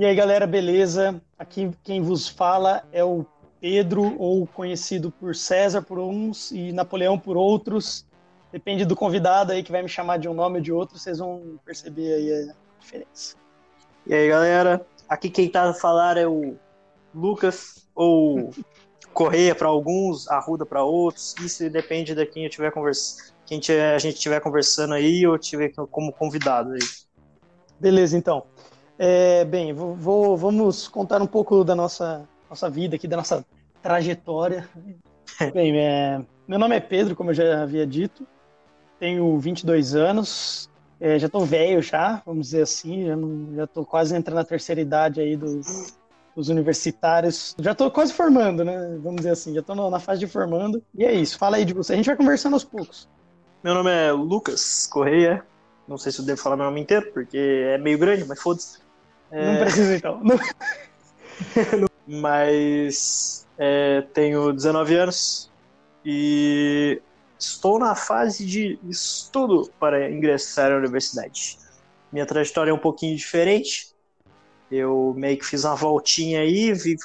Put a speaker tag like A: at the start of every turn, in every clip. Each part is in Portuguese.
A: E aí, galera, beleza? Aqui quem vos fala é o Pedro, ou conhecido por César por uns e Napoleão por outros. Depende do convidado aí que vai me chamar de um nome ou de outro, vocês vão perceber aí a diferença.
B: E aí, galera? Aqui quem tá a falar é o Lucas, ou Correia para alguns, Arruda para outros. Isso depende de quem eu tiver conversando, quem a gente estiver conversando aí ou tiver como convidado aí.
A: Beleza, então. É, bem, vou, vou, vamos contar um pouco da nossa, nossa vida aqui, da nossa trajetória. bem, é, meu nome é Pedro, como eu já havia dito. Tenho 22 anos. É, já tô velho já, vamos dizer assim. Já, não, já tô quase entrando na terceira idade aí dos, dos universitários. Já tô quase formando, né? Vamos dizer assim. Já tô na fase de formando. E é isso. Fala aí de você. A gente vai conversando aos poucos.
B: Meu nome é Lucas Correia. Não sei se eu devo falar meu nome inteiro, porque é meio grande, mas foda-se.
A: É... Não precisa então. Não...
B: mas é, tenho 19 anos e estou na fase de estudo para ingressar na universidade. Minha trajetória é um pouquinho diferente. Eu meio que fiz uma voltinha aí, fui,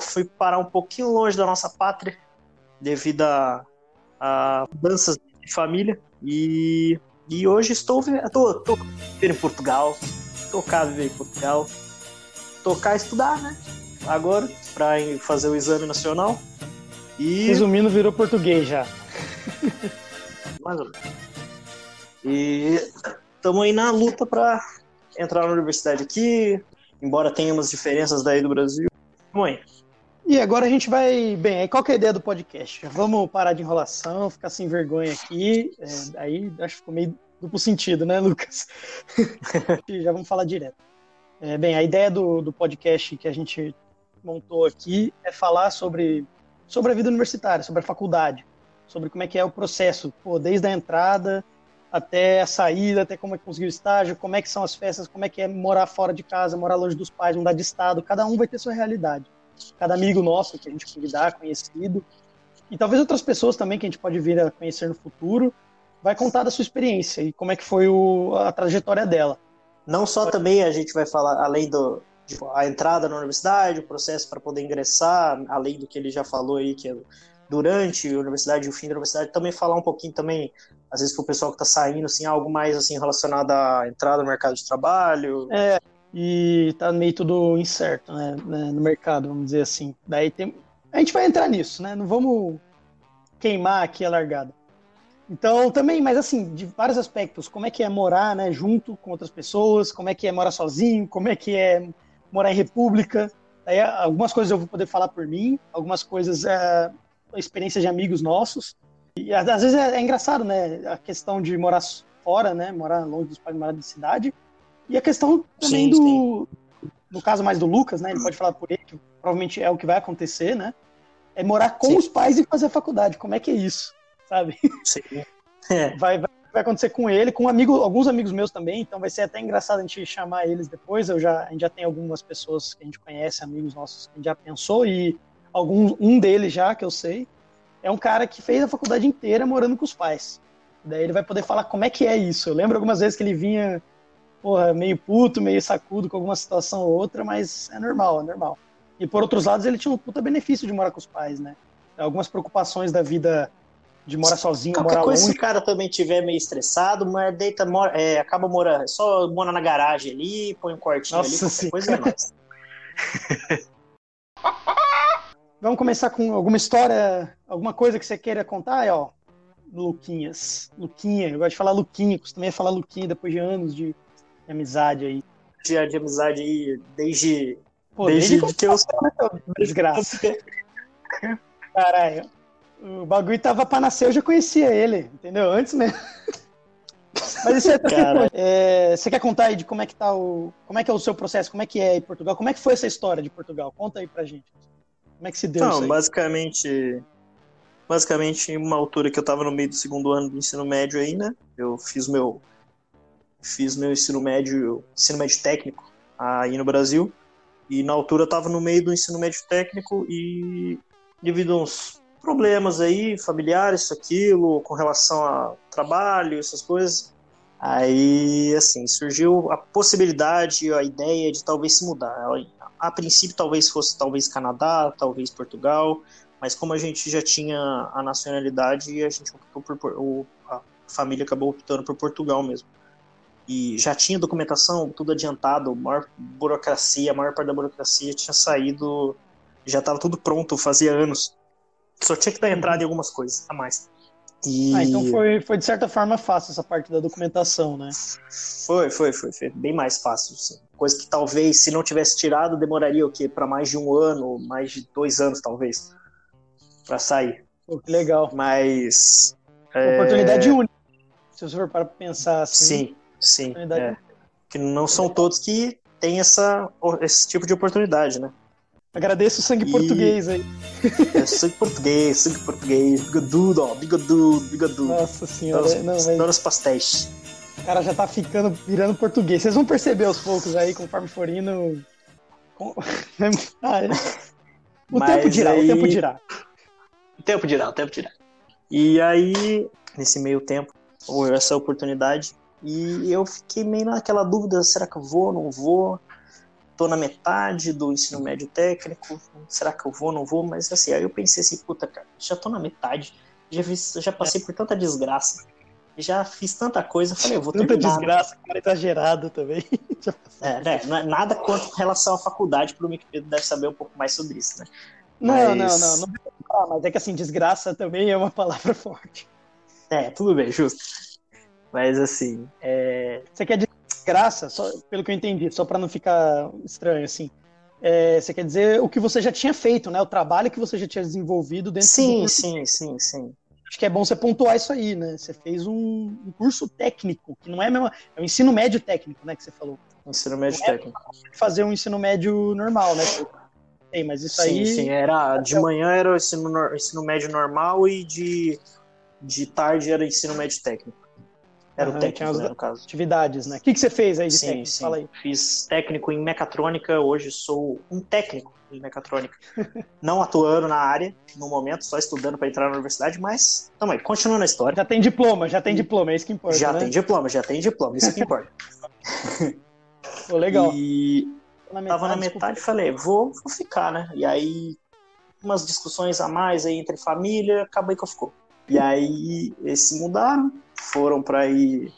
B: fui parar um pouquinho longe da nossa pátria devido a, a mudanças de família e, e hoje estou tô, tô em Portugal, tocar viver em Portugal, tocar estudar, né? Agora, para fazer o exame nacional.
A: E... Resumindo, virou português já.
B: Mais ou menos. E estamos aí na luta para entrar na universidade aqui, embora tenha umas diferenças daí do Brasil. Vamos aí.
A: E agora a gente vai. Bem, aí qual que é a ideia do podcast? Vamos parar de enrolação, ficar sem vergonha aqui. É, aí acho que ficou meio duplo sentido, né, Lucas? Já vamos falar direto. É, bem, a ideia do, do podcast que a gente montou aqui é falar sobre, sobre a vida universitária, sobre a faculdade, sobre como é que é o processo, pô, desde a entrada até a saída, até como é que conseguiu o estágio, como é que são as festas, como é que é morar fora de casa, morar longe dos pais, mudar de estado, cada um vai ter sua realidade. Cada amigo nosso que a gente convidar, conhecido, e talvez outras pessoas também que a gente pode vir a conhecer no futuro, vai contar da sua experiência e como é que foi o, a trajetória dela.
B: Não só também a gente vai falar, além do tipo, a entrada na universidade, o processo para poder ingressar, além do que ele já falou aí, que é durante a universidade e o fim da universidade, também falar um pouquinho também, às vezes, para o pessoal que está saindo, assim, algo mais assim relacionado à entrada no mercado de trabalho.
A: É, e tá meio tudo incerto, né, né, no mercado, vamos dizer assim. Daí tem... A gente vai entrar nisso, né? Não vamos queimar aqui a largada. Então, também, mas assim, de vários aspectos, como é que é morar, né, junto com outras pessoas, como é que é morar sozinho, como é que é morar em república. Aí, algumas coisas eu vou poder falar por mim, algumas coisas é experiência de amigos nossos. E às vezes é, é, engraçado, né, a questão de morar fora, né, morar longe dos pais, morar de cidade. E a questão também sim, do, sim. no caso mais do Lucas, né, ele pode falar por ele, que provavelmente é o que vai acontecer, né, é morar com sim. os pais e fazer a faculdade. Como é que é isso? Sabe? É. Vai, vai, vai, acontecer com ele, com um amigo, alguns amigos meus também, então vai ser até engraçado a gente chamar eles depois. Eu já, a gente já tem algumas pessoas que a gente conhece, amigos nossos que a gente já pensou, e algum, um deles já, que eu sei, é um cara que fez a faculdade inteira morando com os pais. Daí ele vai poder falar como é que é isso. Eu lembro algumas vezes que ele vinha, porra, meio puto, meio sacudo com alguma situação ou outra, mas é normal, é normal. E por outros lados, ele tinha um puta benefício de morar com os pais, né? Algumas preocupações da vida de morar sozinho,
B: Qualquer
A: morar
B: coisa,
A: longe.
B: se o cara também tiver meio estressado, mas deita, mora, é, acaba morando, só mora na garagem ali, põe um quartinho Nossa, ali, sim. coisa é.
A: Vamos começar com alguma história, alguma coisa que você queira contar, aí, ó. Luquinhas. Luquinha, eu gosto de falar Luquinha, costumei falar Luquinha depois de anos de, de amizade aí.
B: De, de amizade aí, desde.
A: Pô, desde, desde que eu sou. Desgraça. Caralho. O bagulho tava pra nascer, eu já conhecia ele, entendeu? Antes mesmo. Mas isso é, é, Você quer contar aí de como é que tá o. Como é que é o seu processo? Como é que é em Portugal? Como é que foi essa história de Portugal? Conta aí pra gente. Como é que se deu Não,
B: basicamente. Basicamente, em uma altura que eu tava no meio do segundo ano do ensino médio aí, né? Eu fiz meu. Fiz meu ensino médio, ensino médio técnico aí no Brasil. E na altura eu tava no meio do ensino médio técnico e devido a uns problemas aí, familiares, isso, aquilo, com relação a trabalho, essas coisas. Aí, assim, surgiu a possibilidade, a ideia de talvez se mudar. A princípio, talvez fosse talvez Canadá, talvez Portugal, mas como a gente já tinha a nacionalidade, a gente optou por, a família acabou optando por Portugal mesmo. E já tinha documentação, tudo adiantado, maior burocracia, a maior parte da burocracia tinha saído, já estava tudo pronto, fazia anos. Só tinha que dar entrada em algumas coisas a mais.
A: E... Ah, então foi, foi de certa forma fácil essa parte da documentação, né?
B: Foi, foi, foi, foi bem mais fácil, sim. Coisa que talvez, se não tivesse tirado, demoraria o quê? Para mais de um ano, mais de dois anos, talvez, para sair.
A: Pô, que legal.
B: Mas.
A: Oportunidade é... única. Se você for para pensar
B: assim. Sim, sim. É. Que não são todos que têm essa, esse tipo de oportunidade, né?
A: Agradeço o sangue e... português aí.
B: É, sangue português, sangue português, bigodudo, ó, bigodudo, bigodudo.
A: Nossa senhora,
B: todos,
A: não,
B: mas... Todos os pastéis.
A: O cara já tá ficando, virando português. Vocês vão perceber aos poucos aí, conforme for indo. ah, é. O mas tempo dirá, aí... o tempo dirá.
B: O tempo dirá, o tempo dirá. E aí, nesse meio tempo, houve essa oportunidade. E eu fiquei meio naquela dúvida: será que eu vou, não vou? Tô na metade do ensino médio técnico, será que eu vou, não vou? Mas assim, aí eu pensei assim, puta, cara, já tô na metade, já, fiz, já passei por tanta desgraça, já fiz tanta coisa, falei, eu vou
A: Tanta terminar. desgraça, cara, exagerado também.
B: é, né, é nada quanto em relação à faculdade, pro Mick Pedro deve saber um pouco mais sobre isso, né?
A: Não, mas... não, não, não, ah, mas é que assim, desgraça também é uma palavra forte.
B: É, tudo bem, justo. Mas assim, é...
A: Você quer graça, só, pelo que eu entendi, só para não ficar estranho, assim. É, você quer dizer o que você já tinha feito, né? O trabalho que você já tinha desenvolvido dentro
B: sim, do Sim, sim, sim,
A: Acho que é bom você pontuar isso aí, né? Você fez um, um curso técnico, que não é mesmo. É o ensino médio técnico, né? Que você falou.
B: Ensino médio é técnico.
A: fazer um ensino médio normal, né? Tem, mas isso
B: sim,
A: aí.
B: Sim, era. De manhã era o ensino, ensino médio normal e de, de tarde era ensino médio técnico. Era uhum, o técnico, né, no caso.
A: Atividades, né? O que, que você fez aí de sim, técnico?
B: Sim. Fala aí. Fiz técnico em mecatrônica, hoje sou um técnico em mecatrônica. Não atuando na área, no momento, só estudando para entrar na universidade, mas também, continuando a história.
A: Já tem diploma, já tem diploma, é isso que importa.
B: Já
A: né?
B: tem diploma, já tem diploma, isso que importa.
A: Pô, legal.
B: E na metade, tava na metade e falei, vou, vou ficar, né? E aí, umas discussões a mais aí entre família, acabei que eu ficou. E aí, eles se mudaram, foram para ir,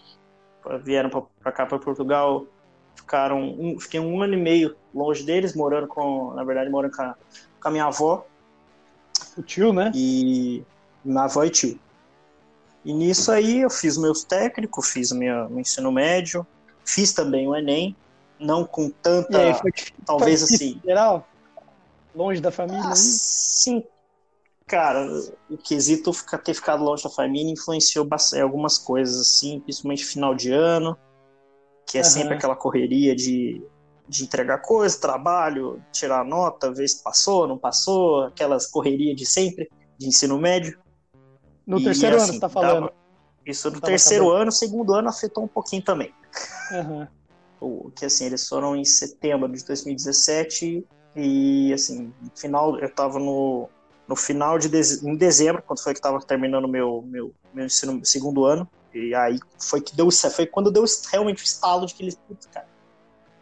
B: vieram para cá, para Portugal, ficaram, um, fiquei um ano e meio longe deles, morando com, na verdade, morando com a, com a minha avó.
A: O tio, né?
B: E minha avó e tio. E nisso aí eu fiz meus técnicos, fiz meu, meu ensino médio, fiz também o Enem, não com tanta, aí, foi, talvez foi assim...
A: Geral? Longe da família? Ah,
B: sim, Cara, o quesito ter ficado longe da família influenciou bastante algumas coisas, assim, principalmente final de ano, que é uhum. sempre aquela correria de, de entregar coisa, trabalho, tirar nota, ver se passou, não passou, aquelas correrias de sempre, de ensino médio.
A: No e, terceiro assim, ano, você tá falando?
B: Isso no terceiro acabando. ano, segundo ano afetou um pouquinho também. Uhum. O, que assim, eles foram em setembro de 2017 e assim, no final eu tava no no final de em dezembro, quando foi que estava terminando meu meu meu ensino segundo ano, e aí foi que deu foi quando deu realmente o estalo de que putz, cara.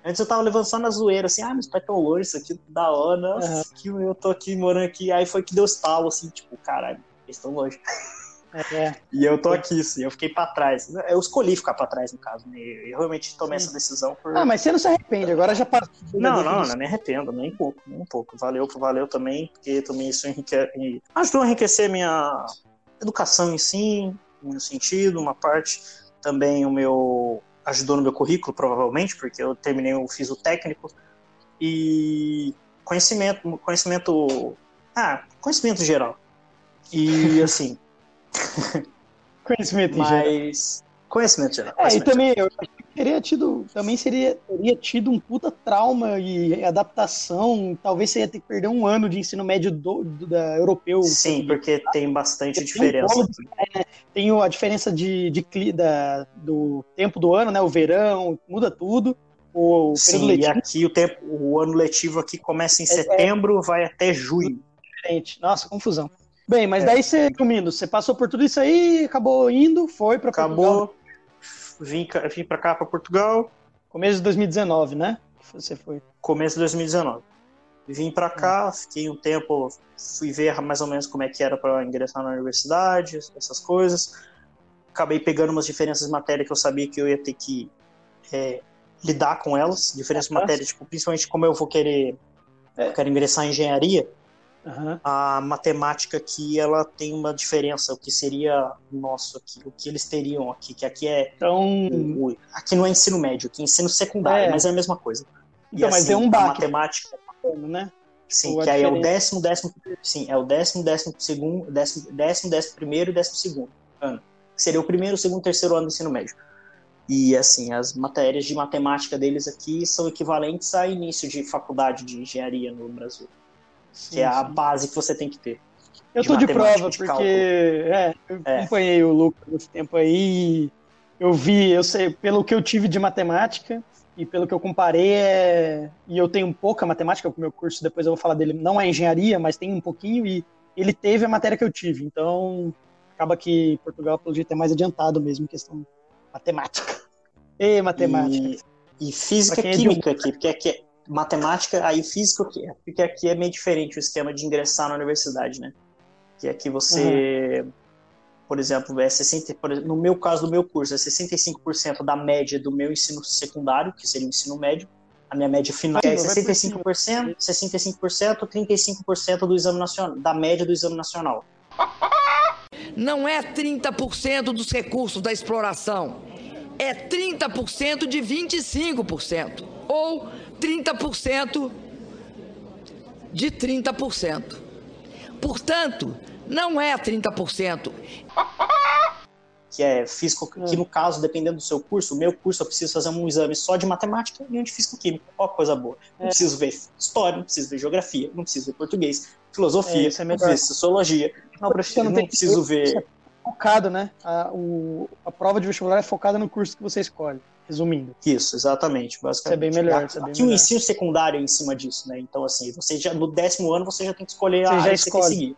B: Antes eu tava levando só na zoeira, assim, ah, meus pais tão longe, isso aqui da hora, nossa, uhum. que eu tô aqui morando aqui. Aí foi que deu estalo, assim, tipo, caralho, eles estão longe. É. E eu tô aqui, sim, eu fiquei pra trás. Eu escolhi ficar pra trás, no caso, né? Eu realmente tomei essa decisão por.
A: Ah, mas você não se arrepende, agora já passou.
B: Não, não, não me arrependo, nem um pouco, nem um pouco. Valeu, valeu também, porque também isso enrique... ajudou a enriquecer minha educação em si, no sentido, uma parte também o meu. ajudou no meu currículo, provavelmente, porque eu terminei, eu fiz o técnico. E conhecimento, conhecimento. Ah, conhecimento geral. E assim.
A: Conhecimento
B: Mas... geral. Conhecimento geral. É,
A: e também eu teria tido, também seria, teria tido um puta trauma e adaptação. Talvez você ia ter que perder um ano de ensino médio do, do da europeu.
B: Sim, porque tem bastante porque diferença. Tem,
A: é, tem, a diferença de, de, da, do tempo do ano, né? O verão, muda tudo. O
B: Sim, e aqui o tempo, o ano letivo aqui começa em é, é. setembro, é, vai até junho.
A: Diferente. Nossa, confusão. Bem, mas é. daí você, comindo, você passou por tudo isso aí, acabou indo, foi para
B: Acabou, vim, vim para cá, para Portugal.
A: Começo de 2019, né? Você foi.
B: Começo de 2019. Vim para cá, fiquei um tempo, fui ver mais ou menos como é que era para ingressar na universidade, essas coisas. Acabei pegando umas diferenças de matéria que eu sabia que eu ia ter que é, lidar com elas, diferenças de matéria, tipo, principalmente como eu vou querer, é. quero ingressar em engenharia, Uhum. A matemática aqui ela tem uma diferença, o que seria nosso aqui, o que eles teriam aqui, que aqui é.
A: Então...
B: Aqui não é ensino médio, aqui é ensino secundário, é. mas é a mesma coisa.
A: Então, e, mas assim, é um baque.
B: matemática. Né? Sim, que aí é o décimo, décimo. Sim, é o décimo, décimo segundo, décimo, décimo, décimo primeiro e décimo segundo ano. Que seria o primeiro, segundo, terceiro ano do ensino médio. E assim, as matérias de matemática deles aqui são equivalentes a início de faculdade de engenharia no Brasil. Sim, que é a base que você tem que ter.
A: Eu de tô de prova, de porque é, eu é. acompanhei o Lucas nesse tempo aí. Eu vi, eu sei, pelo que eu tive de matemática e pelo que eu comparei, é, e eu tenho pouca matemática, o meu curso, depois eu vou falar dele, não é engenharia, mas tem um pouquinho, e ele teve a matéria que eu tive. Então, acaba que Portugal, pelo jeito, é mais adiantado mesmo em questão matemática. E matemática.
B: E, e física e é química aqui, porque aqui é, matemática, aí física o que é? Porque aqui é meio diferente o esquema de ingressar na universidade, né? Que aqui você, uhum. por exemplo, é 60, por, no meu caso do meu curso, é 65% da média do meu ensino secundário, que seria o ensino médio. A minha média final é 65%, 65%, 35% do exame nacional, da média do exame nacional.
C: Não é 30% dos recursos da exploração, é 30% de 25%, ou 30% de 30%. Portanto, não é 30%.
B: Que é físico, que no caso, dependendo do seu curso, o meu curso eu preciso fazer um exame só de matemática e um de físico-química. Ó, coisa boa. Não é. preciso ver história, não preciso ver geografia, não preciso ver português, filosofia, é, é não preciso sociologia. Não, preciso, não, não preciso ver. É
A: focado, né? A, o, a prova de vestibular é focada no curso que você escolhe resumindo.
B: Isso, exatamente. Basicamente. Isso
A: é bem melhor. Aqui, é bem
B: aqui
A: melhor.
B: o ensino secundário é em cima disso, né? Então, assim, você já no décimo ano você já tem que escolher você a área que você quer seguir.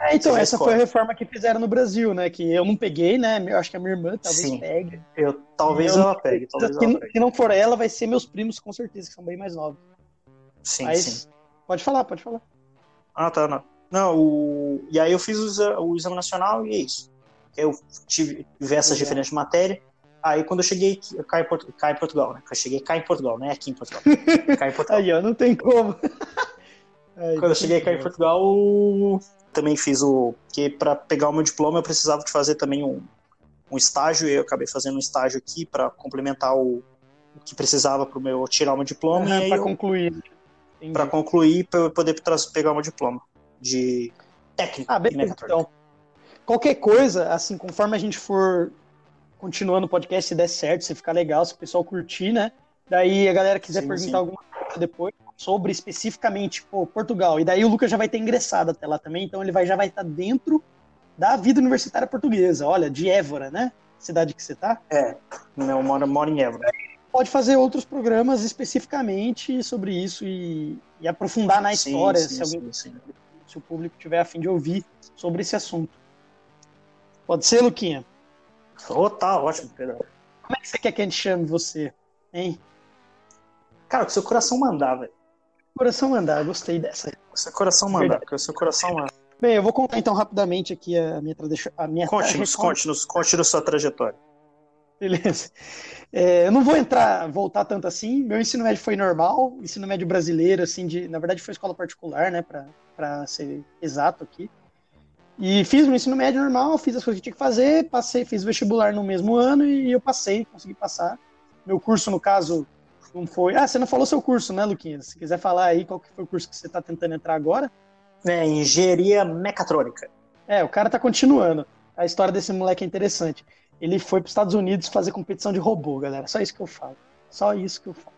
A: É, então, essa escolhe. foi a reforma que fizeram no Brasil, né? Que eu não peguei, né? Eu acho que a minha irmã talvez Sim. pegue.
B: Eu, talvez eu, ela pegue, talvez
A: se,
B: ela pegue.
A: Se não for ela, vai ser meus primos, com certeza, que são bem mais novos.
B: Sim, Mas, sim.
A: Pode falar, pode falar.
B: Ah, tá, não. Não, o... e aí eu fiz o, exame nacional e é isso. Eu tive diversas diferentes de matéria. Aí quando eu cheguei eu caí em, Porto, caí em Portugal, né? Eu cheguei cá em Portugal, né? Aqui em Portugal.
A: Caí em Portugal. Aí, ó, não tem como.
B: Aí, quando eu cheguei cá em Portugal, também fiz o. que para pegar o meu diploma eu precisava de fazer também um, um estágio, e eu acabei fazendo um estágio aqui para complementar o, o, que precisava para meu tirar o meu diploma.
A: Ah, para concluir.
B: Para concluir, para eu poder pegar o meu diploma de técnico.
A: Ah, beleza, então. Qualquer coisa, assim, conforme a gente for continuando o podcast, se der certo, se ficar legal, se o pessoal curtir, né? Daí a galera quiser sim, perguntar sim. alguma coisa depois sobre especificamente pô, Portugal. E daí o Lucas já vai ter ingressado até lá também, então ele vai, já vai estar dentro da vida universitária portuguesa. Olha, de Évora, né? Cidade que você tá?
B: É, não, moro, moro em Évora.
A: Pode fazer outros programas especificamente sobre isso e, e aprofundar na sim, história, se alguém, se o público tiver a fim de ouvir sobre esse assunto. Pode ser, Luquinha?
B: Oh, tá ótimo, Pedro.
A: Como é que você quer que a gente chame você, hein?
B: Cara, que o seu coração mandar, velho.
A: Coração mandar, gostei dessa.
B: O seu coração mandar, que o seu coração mandar.
A: Bem, eu vou contar então rapidamente aqui a minha trajetória. A minha
B: conte-nos, conte-nos, conte-nos sua trajetória.
A: Beleza. É, eu não vou entrar, voltar tanto assim. Meu ensino médio foi normal, ensino médio brasileiro, assim, de, na verdade foi escola particular, né, para ser exato aqui. E fiz o ensino médio normal, fiz as coisas que tinha que fazer, passei, fiz vestibular no mesmo ano e eu passei, consegui passar. Meu curso, no caso, não foi. Ah, você não falou seu curso, né, Luquinhas? Se quiser falar aí qual que foi o curso que você está tentando entrar agora.
B: É, engenharia mecatrônica.
A: É, o cara tá continuando. A história desse moleque é interessante. Ele foi para os Estados Unidos fazer competição de robô, galera. Só isso que eu falo. Só isso que eu falo.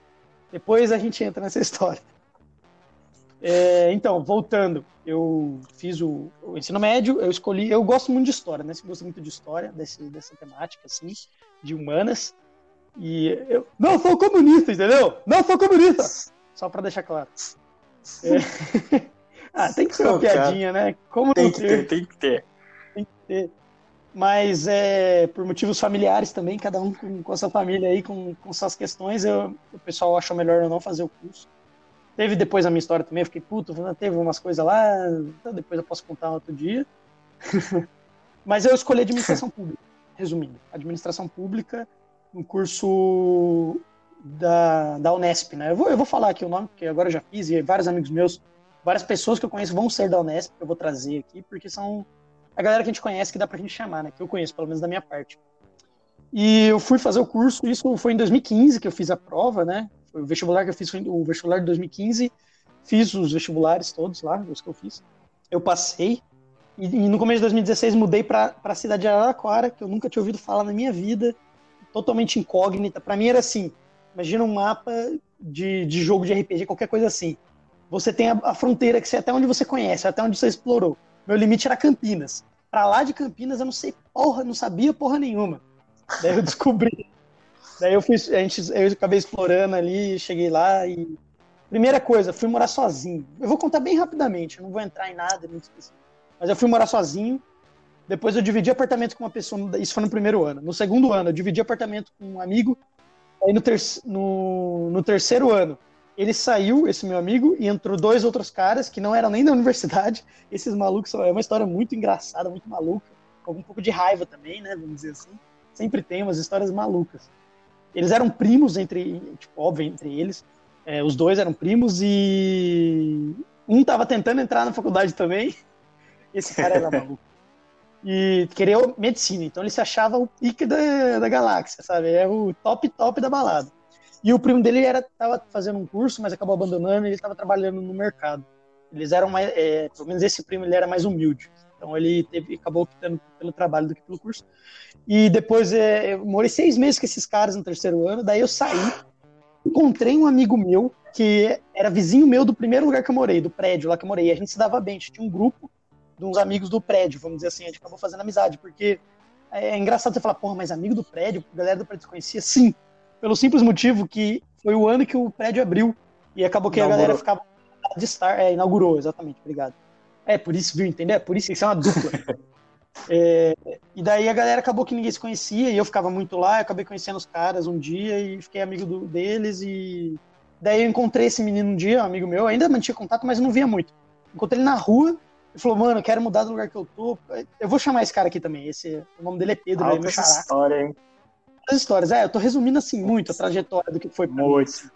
A: Depois a gente entra nessa história. É, então, voltando, eu fiz o, o, ensino médio, eu escolhi, eu gosto muito de história, né? Eu gosto muito de história, desse, dessa temática, assim, de humanas. E eu não sou comunista, entendeu? Não sou comunista! Só para deixar claro. É. ah, tem que ser uma piadinha, né? Como
B: tem que ter, tem que ter.
A: Tem que ter. Mas é, por motivos familiares também, cada um com, com a sua família aí, com, com suas questões, eu, o pessoal achou melhor eu não fazer o curso. Teve depois a minha história também, eu fiquei puto, teve umas coisas lá, então depois eu posso contar outro dia. Mas eu escolhi administração pública, resumindo. Administração pública, um curso da, da Unesp, né? Eu vou, eu vou falar aqui o nome, porque agora eu já fiz, e vários amigos meus, várias pessoas que eu conheço vão ser da Unesp, que eu vou trazer aqui, porque são a galera que a gente conhece, que dá pra gente chamar, né? Que eu conheço, pelo menos da minha parte. E eu fui fazer o curso, isso foi em 2015 que eu fiz a prova, né? O vestibular que eu fiz, o vestibular de 2015. Fiz os vestibulares todos lá, os que eu fiz. Eu passei. E, e no começo de 2016 mudei para a cidade de Araraquara, que eu nunca tinha ouvido falar na minha vida. Totalmente incógnita. Para mim era assim: imagina um mapa de, de jogo de RPG, qualquer coisa assim. Você tem a, a fronteira que você até onde você conhece, até onde você explorou. Meu limite era Campinas. Para lá de Campinas eu não sei porra, não sabia porra nenhuma. Daí eu descobri. Daí eu fui, a gente, eu acabei explorando ali, cheguei lá e primeira coisa, fui morar sozinho. Eu vou contar bem rapidamente, não vou entrar em nada muito específico. Mas eu fui morar sozinho. Depois eu dividi apartamento com uma pessoa, isso foi no primeiro ano. No segundo ano, eu dividi apartamento com um amigo. Aí no, ter, no, no terceiro ano, ele saiu, esse meu amigo, e entrou dois outros caras que não eram nem da universidade. Esses malucos, é uma história muito engraçada, muito maluca, com um pouco de raiva também, né, vamos dizer assim. Sempre tem umas histórias malucas. Eles eram primos entre, tipo, óbvio, entre eles. É, os dois eram primos e um tava tentando entrar na faculdade também. Esse cara era maluco. E queria medicina, então ele se achava o pique da, da galáxia, sabe? É o top top da balada. E o primo dele era tava fazendo um curso, mas acabou abandonando e ele estava trabalhando no mercado. Eles eram mais, é, pelo menos esse primo ele era mais humilde. Então ele teve, acabou optando pelo trabalho do que pelo curso. E depois é, eu morei seis meses com esses caras no terceiro ano. Daí eu saí, encontrei um amigo meu que era vizinho meu do primeiro lugar que eu morei, do prédio lá que eu morei. E a gente se dava bem, a gente tinha um grupo de uns amigos do prédio, vamos dizer assim. A gente acabou fazendo amizade, porque é, é engraçado você falar, porra, mas amigo do prédio, a galera do prédio conhecia? Sim, pelo simples motivo que foi o ano que o prédio abriu e acabou que inaugurou. a galera ficava de estar. É, inaugurou, exatamente, obrigado. É, por isso, viu, entendeu? É por isso que isso é uma dupla. é, e daí a galera acabou que ninguém se conhecia e eu ficava muito lá, eu acabei conhecendo os caras um dia e fiquei amigo do, deles e daí eu encontrei esse menino um dia, um amigo meu, ainda mantinha contato, mas não via muito. Encontrei ele na rua, ele falou, mano, eu quero mudar do lugar que eu tô. Eu vou chamar esse cara aqui também. Esse, o nome dele é Pedro,
B: é meu história, hein?
A: histórias. É, eu tô resumindo assim muito a trajetória do que foi
B: Muito.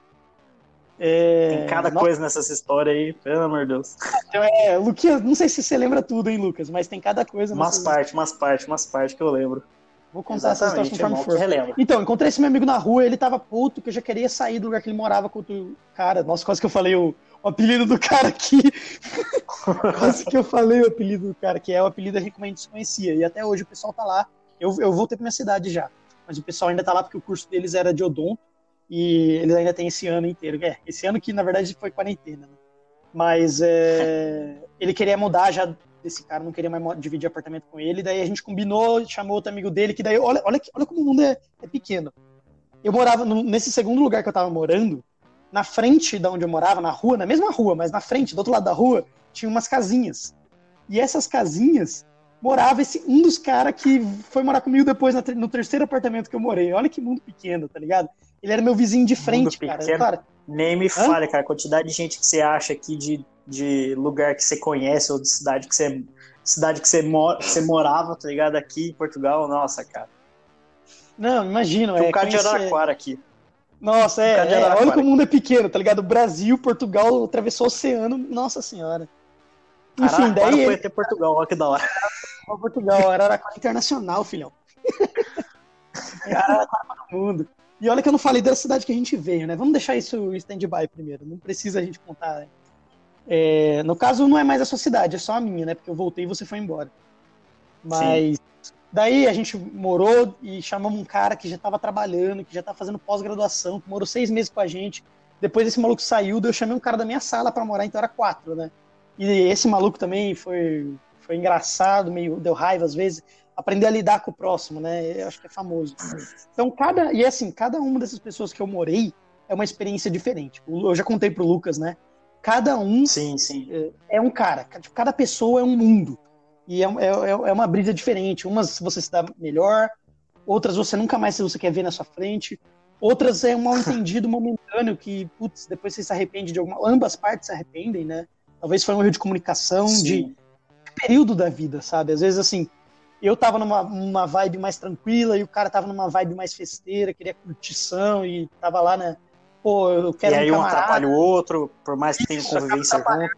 B: É... Tem cada Nossa. coisa nessas histórias aí, pelo amor de Deus.
A: É, Luquinha, não sei se você lembra tudo, hein, Lucas, mas tem cada coisa.
B: Umas partes, umas partes, umas partes que eu lembro.
A: Vou contar essa história conforme for. Relembra. Então, encontrei esse meu amigo na rua, ele tava puto, que eu já queria sair do lugar que ele morava com o cara. Nossa, quase que eu falei o, o apelido do cara aqui. quase que eu falei o apelido do cara, que é o apelido que a gente se conhecia. E até hoje o pessoal tá lá. Eu, eu voltei pra minha cidade já mas o pessoal ainda está lá porque o curso deles era de odonto e eles ainda têm esse ano inteiro. É, esse ano que na verdade foi quarentena, né? Mas é, ele queria mudar já desse cara, não queria mais dividir apartamento com ele. Daí a gente combinou, chamou outro amigo dele, que daí, olha, olha, olha como o mundo é, é pequeno. Eu morava no, nesse segundo lugar que eu tava morando, na frente da onde eu morava, na rua, na mesma rua, mas na frente, do outro lado da rua, tinha umas casinhas. E essas casinhas morava esse um dos caras que foi morar comigo depois no terceiro apartamento que eu morei. Olha que mundo pequeno, tá ligado? Ele era meu vizinho de frente, cara. cara.
B: Nem me fale, cara, a quantidade de gente que você acha aqui de, de lugar que você conhece ou de cidade que você cidade que você, mora, que você morava, tá ligado? Aqui em Portugal, nossa, cara.
A: Não, imagina, é.
B: Um cara de Araraquara aqui.
A: Nossa, é, é olha como o mundo é pequeno, tá ligado? Brasil, Portugal, atravessou o oceano, nossa senhora.
B: Enfim, daí. foi até Portugal, olha que da hora.
A: Portugal, Araraquara Internacional, filhão. Araraquara para o mundo. E olha que eu não falei da cidade que a gente veio, né? Vamos deixar isso stand-by primeiro, não precisa a gente contar. Né? É, no caso, não é mais a sua cidade, é só a minha, né? Porque eu voltei e você foi embora. Mas Sim. daí a gente morou e chamamos um cara que já estava trabalhando, que já estava fazendo pós-graduação, que morou seis meses com a gente. Depois esse maluco saiu, daí eu chamei um cara da minha sala para morar, então era quatro, né? E esse maluco também foi, foi engraçado, meio deu raiva às vezes. Aprender a lidar com o próximo, né? Eu acho que é famoso. Então, cada. E assim, cada uma dessas pessoas que eu morei é uma experiência diferente. Eu já contei pro Lucas, né? Cada um
B: sim, sim.
A: É, é um cara. Cada pessoa é um mundo. E é, é, é uma brisa diferente. Umas você se dá melhor, outras você nunca mais você quer ver na sua frente. Outras é um mal entendido momentâneo que, putz, depois você se arrepende de alguma. Ambas partes se arrependem, né? Talvez foi um erro de comunicação, de período da vida, sabe? Às vezes, assim, eu tava numa, numa vibe mais tranquila e o cara tava numa vibe mais festeira, queria curtição e tava lá, né? Pô, eu quero
B: E aí
A: um
B: um atrapalha o outro, por mais que tenha convivência junto.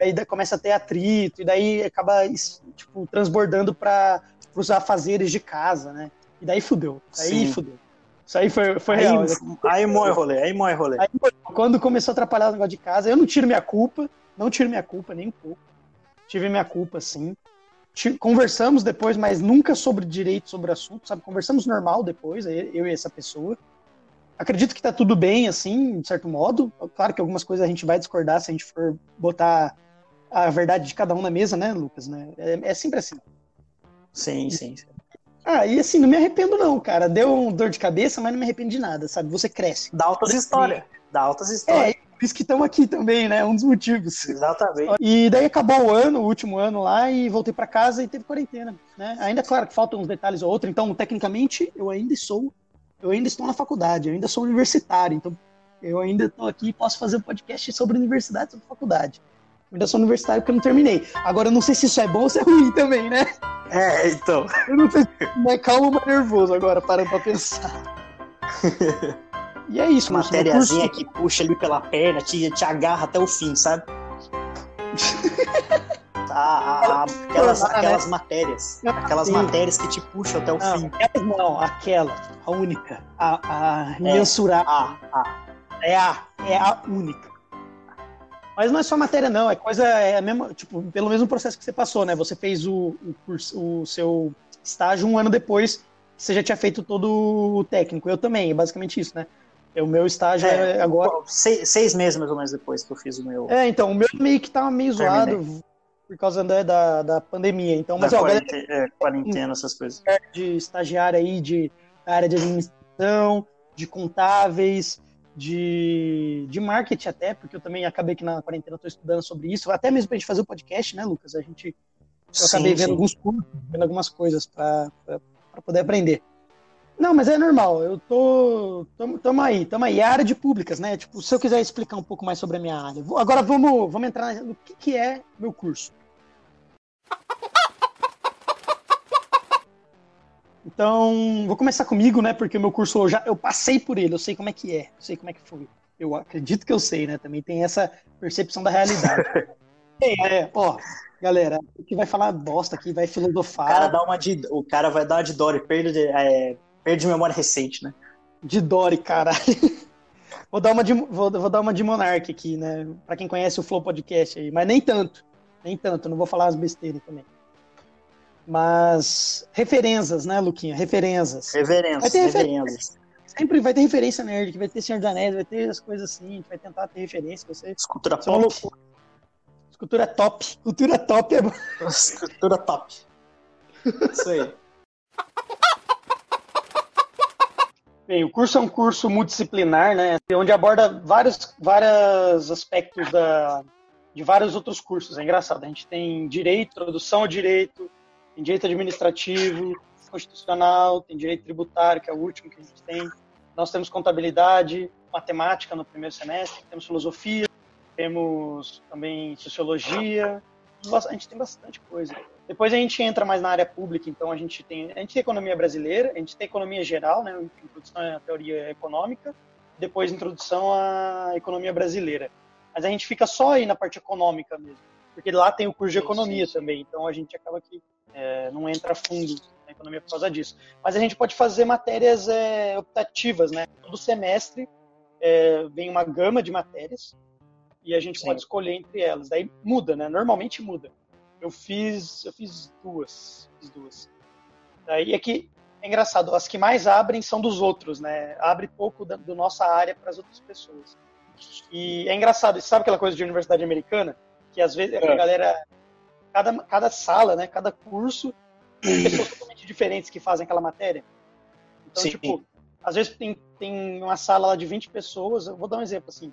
A: aí começa a ter atrito, e daí acaba tipo, transbordando para os afazeres de casa, né? E daí fudeu. Aí
B: Sim.
A: fudeu. Isso aí foi, foi
B: Aí,
A: real.
B: aí morre rolê, aí morre rolê.
A: Aí, quando começou a atrapalhar o negócio de casa, eu não tiro minha culpa, não tiro minha culpa nem um pouco. Tive minha culpa, sim. Conversamos depois, mas nunca sobre direito, sobre assunto, sabe? Conversamos normal depois, eu e essa pessoa. Acredito que tá tudo bem, assim, de certo modo. Claro que algumas coisas a gente vai discordar se a gente for botar a verdade de cada um na mesa, né, Lucas? Né? É, é sempre assim.
B: Sim, sim. sim.
A: Ah, e assim, não me arrependo não, cara. Deu um dor de cabeça, mas não me arrependo de nada, sabe? Você cresce.
B: Dá altas histórias. Dá altas
A: É,
B: histórias.
A: e por isso que estamos aqui também, né? Um dos motivos.
B: Exatamente.
A: E daí acabou o ano, o último ano lá, e voltei pra casa e teve quarentena, né? Ainda, claro, que faltam uns detalhes ou outro, então, tecnicamente, eu ainda sou, eu ainda estou na faculdade, eu ainda sou universitário, então eu ainda estou aqui e posso fazer um podcast sobre universidade, sobre faculdade. Eu ainda sou universitário porque eu não terminei. Agora, eu não sei se isso é bom ou se é ruim também, né?
B: É, então.
A: Eu não sei se é calmo ou nervoso agora, parando pra pensar. E é isso, meu
B: Matériazinha que puxa ali pela perna, te, te agarra até o fim, sabe? A- a- a- aquelas, aquelas matérias. Aquelas
A: Sim.
B: matérias que te puxam até o
A: Não,
B: fim.
A: não, aquela, a única, a, a.
B: Ah, ah.
A: É a, é a única. Mas não é só matéria, não. É coisa, é a mesma, tipo, pelo mesmo processo que você passou, né? Você fez o, o, curso, o seu estágio um ano depois que você já tinha feito todo o técnico. Eu também, é basicamente isso, né? O meu estágio é,
B: É,
A: agora.
B: Seis, seis meses mais ou menos depois que eu fiz o meu.
A: É, então, o meu meio que tava meio
B: Terminei.
A: zoado por causa da, da, da pandemia. Então, mas
B: da
A: ó, galera
B: quarentena, é, quarentena, essas coisas.
A: de estagiário aí de área de administração, de contáveis, de, de marketing até, porque eu também acabei que na quarentena estou estudando sobre isso, até mesmo para a gente fazer o podcast, né, Lucas? A gente eu acabei
B: Sim,
A: vendo
B: sim.
A: alguns cursos, vendo algumas coisas para poder aprender. Não, mas é normal, eu tô. Tamo, tamo aí, tamo aí. É a área de públicas, né? Tipo, se eu quiser explicar um pouco mais sobre a minha área. Agora vamos, vamos entrar no que, que é meu curso. Então, vou começar comigo, né? Porque o meu curso eu já eu passei por ele, eu sei como é que é, eu sei como é que foi. Eu acredito que eu sei, né? Também tem essa percepção da realidade. é, é, ó, galera, o que vai falar bosta aqui, vai
B: O
A: filosofar.
B: cara, dá uma de, o cara vai dar uma de Dory, perda de, é, perda de memória recente, né?
A: De Dory, caralho. Vou dar uma de, vou, vou dar uma de Monark aqui, né? Pra quem conhece o Flow Podcast aí, mas nem tanto. Nem tanto, não vou falar as besteiras também. Mas referências, né, Luquinha? Referências.
B: Reverências,
A: Vai ter refer-
B: reverências.
A: Sempre vai ter referência nerd, que vai ter Senhor dos Anéis, vai ter as coisas assim, a gente vai tentar ter referência. Você...
B: Escultura
A: uma
B: pop.
A: loucura. Cultura top. Cultura top é bom.
B: Escultura top. Isso aí.
A: Bem, o curso é um curso multidisciplinar, né? Onde aborda vários, vários aspectos da, de vários outros cursos. É engraçado. A gente tem direito, introdução ao direito, tem direito administrativo, constitucional, tem direito tributário, que é o último que a gente tem. Nós temos contabilidade, matemática no primeiro semestre, temos filosofia, temos também sociologia. A gente tem bastante coisa. Depois a gente entra mais na área pública, então a gente tem a gente tem economia brasileira, a gente tem economia geral, né, introdução à teoria econômica, depois introdução à economia brasileira. Mas a gente fica só aí na parte econômica mesmo, porque lá tem o curso de
B: Sim,
A: economia também, então a gente acaba que é, não entra fundo na economia por causa disso. Mas a gente pode fazer matérias é, optativas, né? Todo semestre é, vem uma gama de matérias e a gente
B: Sim.
A: pode escolher entre elas. Daí muda, né? Normalmente muda. Eu fiz, eu fiz duas, fiz duas. Daí é que é engraçado, as que mais abrem são dos outros, né? Abre pouco da do nossa área para as outras pessoas. E é engraçado, sabe aquela coisa de universidade americana? Que às vezes a
B: É.
A: galera, cada, cada sala, né? Cada curso, tem pessoas totalmente diferentes que fazem aquela matéria. Então,
B: Sim.
A: tipo, às vezes tem, tem uma sala lá de 20 pessoas, eu vou dar um exemplo assim.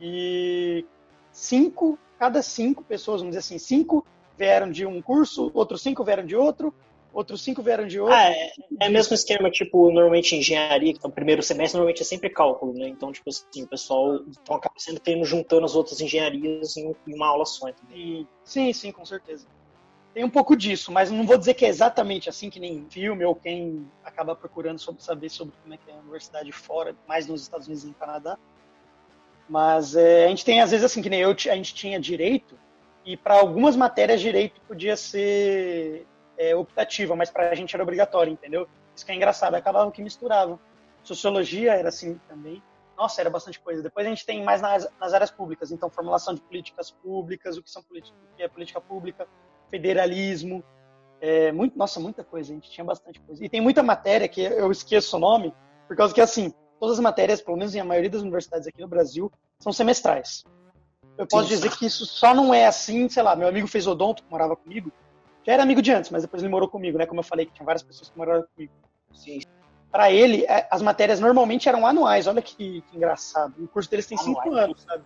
A: E cinco, cada cinco pessoas, vamos dizer assim, cinco vieram de um curso, outros cinco vieram de outro, outros cinco vieram de outro.
B: Ah, é, é o mesmo esquema, tipo, normalmente engenharia, que então, primeiro semestre normalmente é sempre cálculo, né? Então, tipo assim, o pessoal então, acaba sendo tendo juntando as outras engenharias em, uma aula só.
A: Entendeu? Sim, sim, com certeza. Tem um pouco disso, mas não vou dizer que é exatamente assim que nem filme ou quem acaba procurando sobre, saber sobre como é que é a universidade fora, mais nos Estados Unidos e no Canadá. Mas é, a gente tem, às vezes, assim, que nem eu, a gente tinha direito, e para algumas matérias, direito podia ser é, optativa, mas para a gente era obrigatório, entendeu? Isso que é engraçado, acabava que misturava. Sociologia era assim também. Nossa, era bastante coisa. Depois a gente tem mais nas, nas áreas públicas, então formulação de políticas públicas, o que são o que é política pública, federalismo, é, muito, nossa, muita coisa, a gente tinha bastante coisa. E tem muita matéria que eu esqueço o nome, por causa que assim, todas as matérias, pelo menos em a maioria das universidades aqui no Brasil, são semestrais. Eu posso Sim. dizer que isso só não é assim, sei lá, meu amigo fez odonto, que morava comigo, já era amigo de antes, mas depois ele morou comigo, né? Como eu falei, que tinha várias pessoas que moraram comigo. Sim. Para ele, é, as matérias normalmente eram anuais. Olha que, que engraçado. O curso deles tem anuais. cinco anos, sabe?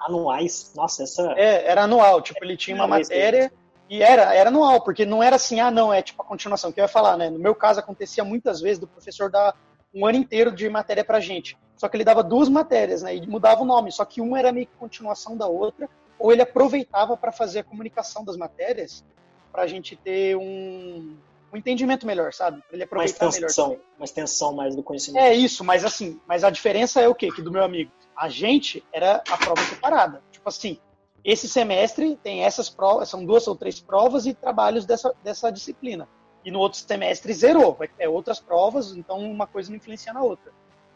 B: Anuais? Nossa, essa.
A: É, era anual. Tipo, ele tinha uma matéria e era, era anual, porque não era assim, ah, não, é tipo a continuação. Que eu ia falar, né? No meu caso, acontecia muitas vezes do professor dar um ano inteiro de matéria pra gente. Só que ele dava duas matérias, né? E mudava o nome. Só que uma era meio que continuação da outra, ou ele aproveitava para fazer a comunicação das matérias para a gente ter um, um entendimento melhor, sabe? Pra ele aproveitar
B: mais tensão,
A: melhor.
B: Mais tensão mais do conhecimento.
A: É isso, mas assim, mas a diferença é o quê? Que do meu amigo, a gente era a prova separada. Tipo assim, esse semestre tem essas provas, são duas ou três provas e trabalhos dessa, dessa disciplina. E no outro semestre zerou, é outras provas, então uma coisa não influencia na outra.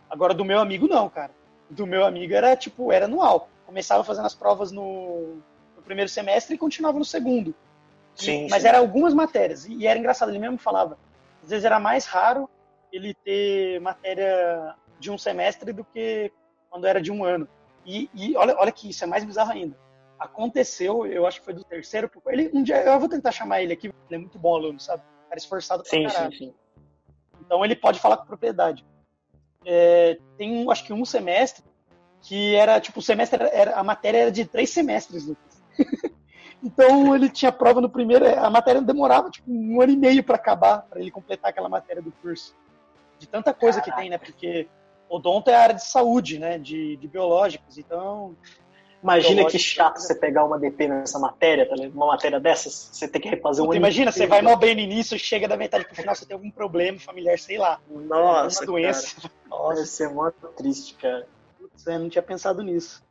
A: Agora do meu amigo não, cara. Do meu amigo era tipo, era anual. Começava fazendo as provas no, no primeiro semestre e continuava no segundo. Sim, mas sim. eram algumas matérias. E era engraçado, ele mesmo falava. Às vezes era mais raro ele ter matéria de um semestre do que quando era de um ano. E, e olha, olha que isso é mais bizarro ainda. Aconteceu, eu acho que foi do terceiro. Ele, um dia, eu vou tentar chamar ele aqui, ele é muito bom aluno, sabe? Cara esforçado pra sim, caralho. Sim, sim. Então ele pode falar com propriedade. É, tem, acho que um semestre que era, tipo, o semestre, era, a matéria era de três semestres, Lucas. Então ele tinha prova no primeiro, a matéria demorava tipo um ano e meio para acabar, para ele completar aquela matéria do curso. De tanta coisa Caraca. que tem, né? Porque odonto é a área de saúde, né? De, de biológicos, então.
B: Imagina que chato você pegar uma DP nessa matéria, tá uma matéria dessas, você tem que refazer um ano
A: Imagina, você vai mal bem no início, chega da metade pro final, você tem algum problema familiar, sei lá.
B: Nossa,
A: uma doença.
B: Cara. Nossa. Deve ser muito triste, cara.
A: Putz, eu não tinha pensado nisso.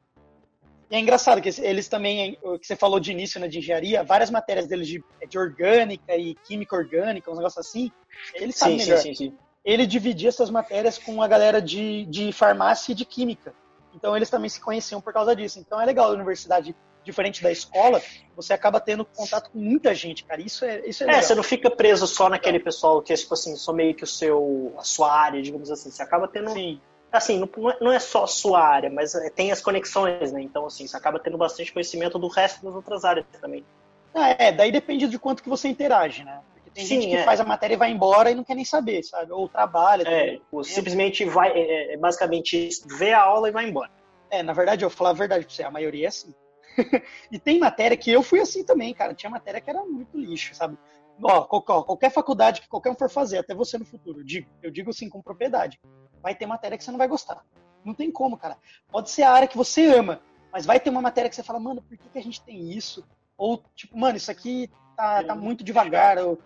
A: E é engraçado que eles também, o que você falou de início né, de engenharia, várias matérias deles de, de orgânica e química orgânica, uns negócios assim, eles sabem sim, melhor. Sim, sim, sim. Ele dividia essas matérias com a galera de, de farmácia e de química. Então eles também se conheciam por causa disso. Então é legal a universidade, diferente da escola, você acaba tendo contato com muita gente, cara. Isso é, isso é, é
B: você não fica preso só naquele pessoal que é, tipo assim, só meio que o seu, a sua área, digamos assim. Você acaba tendo Sim assim, não é só a sua área, mas é, tem as conexões, né? Então, assim, você acaba tendo bastante conhecimento do resto das outras áreas também.
A: Ah, é, daí depende de quanto que você interage, né? Tem Sim, gente que é. faz a matéria e vai embora e não quer nem saber, sabe? Ou trabalha.
B: É, ou simplesmente vai, é, é, basicamente, vê a aula e vai embora.
A: É, na verdade, eu vou falar a verdade pra você, a maioria é assim. e tem matéria que eu fui assim também, cara. Tinha matéria que era muito lixo, sabe? Ó, qualquer, faculdade que qualquer um for fazer, até você no futuro, eu digo, eu digo assim com propriedade vai ter matéria que você não vai gostar. Não tem como, cara. Pode ser a área que você ama, mas vai ter uma matéria que você fala, mano, por que, que a gente tem isso? Ou, tipo, mano, isso aqui tá, tá muito devagar. Eu,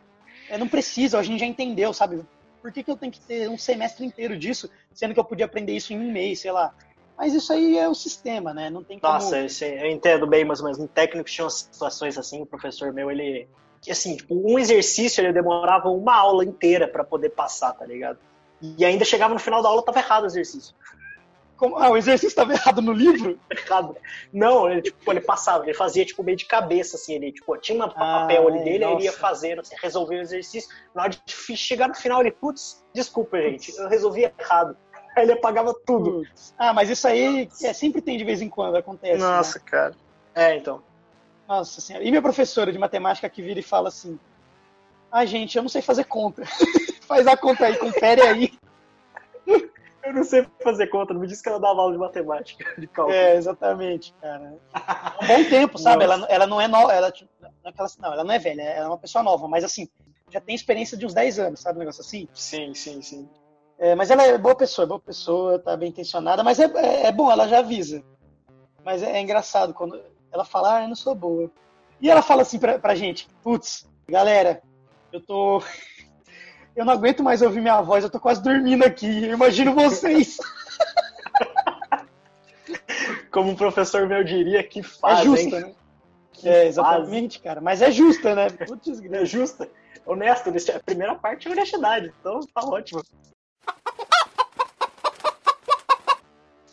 A: eu não precisa, a gente já entendeu, sabe? Por que, que eu tenho que ter um semestre inteiro disso, sendo que eu podia aprender isso em um mês, sei lá? Mas isso aí é o sistema, né? Não tem como...
B: Nossa, eu entendo bem, mas, mas no técnico tinha situações assim, o professor meu, ele... Assim, tipo, um exercício ele demorava uma aula inteira para poder passar, tá ligado? E ainda chegava no final da aula, tava errado o exercício.
A: Como? Ah, o exercício estava errado no livro?
B: errado. Não, ele, tipo, ele passava, ele fazia tipo meio de cabeça, assim, ele tipo, tinha um ah, papel ali dele, nossa. ele ia fazendo, assim, resolver o exercício. Na hora de chegar no final, ele, putz, desculpa, gente, eu resolvi errado. Aí ele apagava tudo. Putz.
A: Ah, mas isso aí é, sempre tem de vez em quando, acontece.
B: Né? Nossa, né? cara. É, então.
A: Nossa senhora. E minha professora de matemática que vira e fala assim: Ah, gente, eu não sei fazer conta. Faz a conta aí, confere aí.
B: Eu não sei fazer conta, não me disse que ela dava aula de matemática, de cálculo.
A: É, exatamente, cara. É um bom tempo, sabe? Ela, ela não é nova, ela, Não, é ela, não, ela não é velha, ela é uma pessoa nova, mas assim, já tem experiência de uns 10 anos, sabe? Um negócio assim.
B: Sim, sim, sim.
A: É, mas ela é boa pessoa, é boa pessoa, tá bem intencionada, mas é, é, é bom, ela já avisa. Mas é, é, engraçado quando ela fala, ah, eu não sou boa. E ela fala assim pra, pra gente, putz, galera, eu tô. Eu não aguento mais ouvir minha voz, eu tô quase dormindo aqui. Eu imagino vocês.
B: Como um professor meu diria, que faz,
A: é justa, hein? né? Que é, exatamente, fase. cara. Mas é justa, né?
B: Putz, é justa. Honesto, a primeira parte é honestidade, então tá ótimo.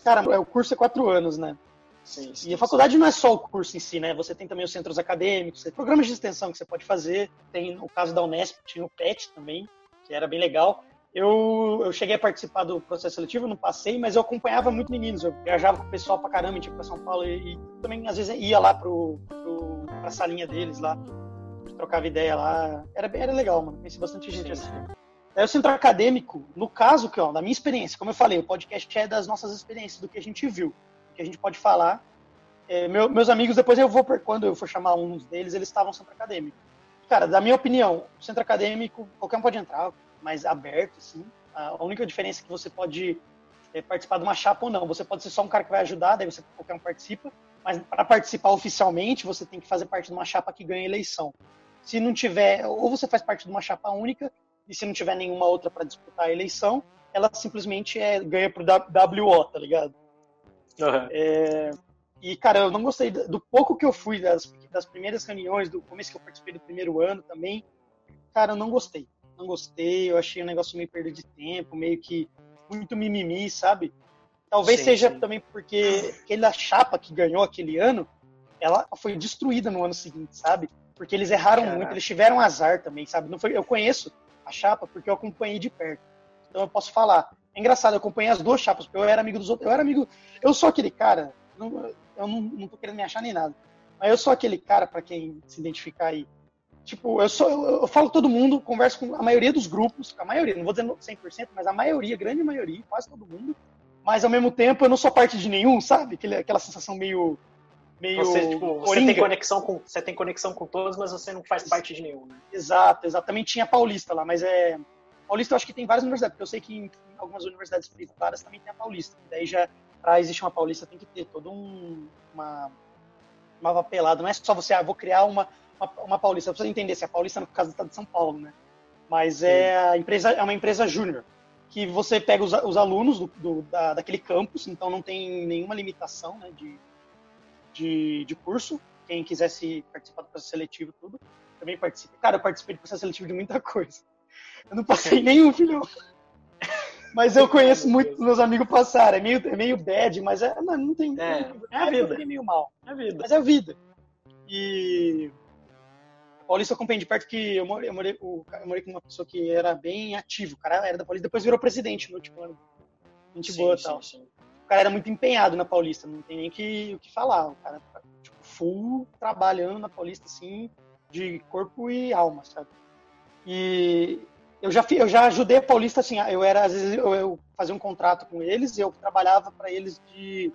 A: Cara, o curso é quatro anos, né? Sim, sim, e a faculdade sim. não é só o curso em si, né? Você tem também os centros acadêmicos, programas de extensão que você pode fazer. Tem o caso da Unesp, tinha o PET também, que era bem legal. Eu, eu cheguei a participar do processo seletivo, não passei, mas eu acompanhava muito meninos. Eu viajava com o pessoal pra caramba, tipo, pra São Paulo, e, e também às vezes ia lá pro, pro, pra salinha deles lá, trocava ideia lá. Era, era legal, mano. Conheci bastante gente assim. Aí o centro acadêmico, no caso, que, ó, da minha experiência, como eu falei, o podcast é das nossas experiências, do que a gente viu, do que a gente pode falar. É, meu, meus amigos, depois eu vou, quando eu for chamar uns deles, eles estavam no centro acadêmico. Cara, da minha opinião, o centro acadêmico, qualquer um pode entrar, mais aberto, assim. A única diferença é que você pode é, participar de uma chapa ou não. Você pode ser só um cara que vai ajudar, daí você qualquer um participa. Mas para participar oficialmente, você tem que fazer parte de uma chapa que ganha eleição. Se não tiver, ou você faz parte de uma chapa única, e se não tiver nenhuma outra para disputar a eleição, ela simplesmente é, ganha pro WO, tá ligado? Uhum. É, e, cara, eu não gostei do pouco que eu fui das, das primeiras reuniões, do começo que eu participei do primeiro ano também. Cara, eu não gostei. Não gostei, eu achei um negócio meio perda de tempo, meio que muito mimimi, sabe? Talvez sim, seja sim. também porque aquela chapa que ganhou aquele ano, ela foi destruída no ano seguinte, sabe? Porque eles erraram Caraca. muito, eles tiveram azar também, sabe? Não foi, eu conheço a chapa porque eu acompanhei de perto. Então eu posso falar. É engraçado, eu acompanhei as duas chapas, porque eu era amigo dos outros. Eu era amigo. Eu sou aquele cara. Não, eu não, não tô querendo me achar nem nada. Mas eu sou aquele cara, para quem se identificar aí. Tipo, eu sou. Eu, eu, falo todo mundo, converso com a maioria dos grupos, a maioria, não vou dizer 100%, mas a maioria, grande maioria, quase todo mundo. Mas ao mesmo tempo eu não sou parte de nenhum, sabe? Aquele, aquela sensação meio meio.
B: Você, tipo, você tem conexão com. Você tem conexão com todos, mas você não faz parte de nenhum, né?
A: Exato, exatamente. Tinha Paulista lá, mas é. Paulista eu acho que tem várias universidades, porque eu sei que em algumas universidades privadas também tem a Paulista. Daí já, para existir uma Paulista, tem que ter todo um. Uma, uma papelada. Não é só você, ah, vou criar uma, uma, uma Paulista. Você entender se a Paulista, no caso, está de São Paulo, né? Mas é, a empresa, é uma empresa júnior que você pega os, os alunos do, do, da, daquele campus, então não tem nenhuma limitação né, de, de, de curso. Quem quisesse participar do processo seletivo, tudo, também participe. Cara, eu participei do processo seletivo de muita coisa. Eu não passei nenhum, filhão. Mas eu conheço muito meus amigos passaram. É meio, é meio bad, mas é, não, não tem.
B: É, é a vida.
A: É meio mal.
B: É a vida.
A: Mas é a vida. E. Paulista eu acompanhei de perto que eu morei, eu morei, eu morei com uma pessoa que era bem ativo. O cara era da Paulista, depois virou presidente no último ano. Gente sim, boa e tal. Sim, sim cara era muito empenhado na Paulista, não tem nem que, o que falar. O cara, tipo, full trabalhando na Paulista, assim, de corpo e alma, sabe? E eu já, eu já ajudei a Paulista, assim, eu era, às vezes, eu, eu fazia um contrato com eles eu trabalhava para eles de,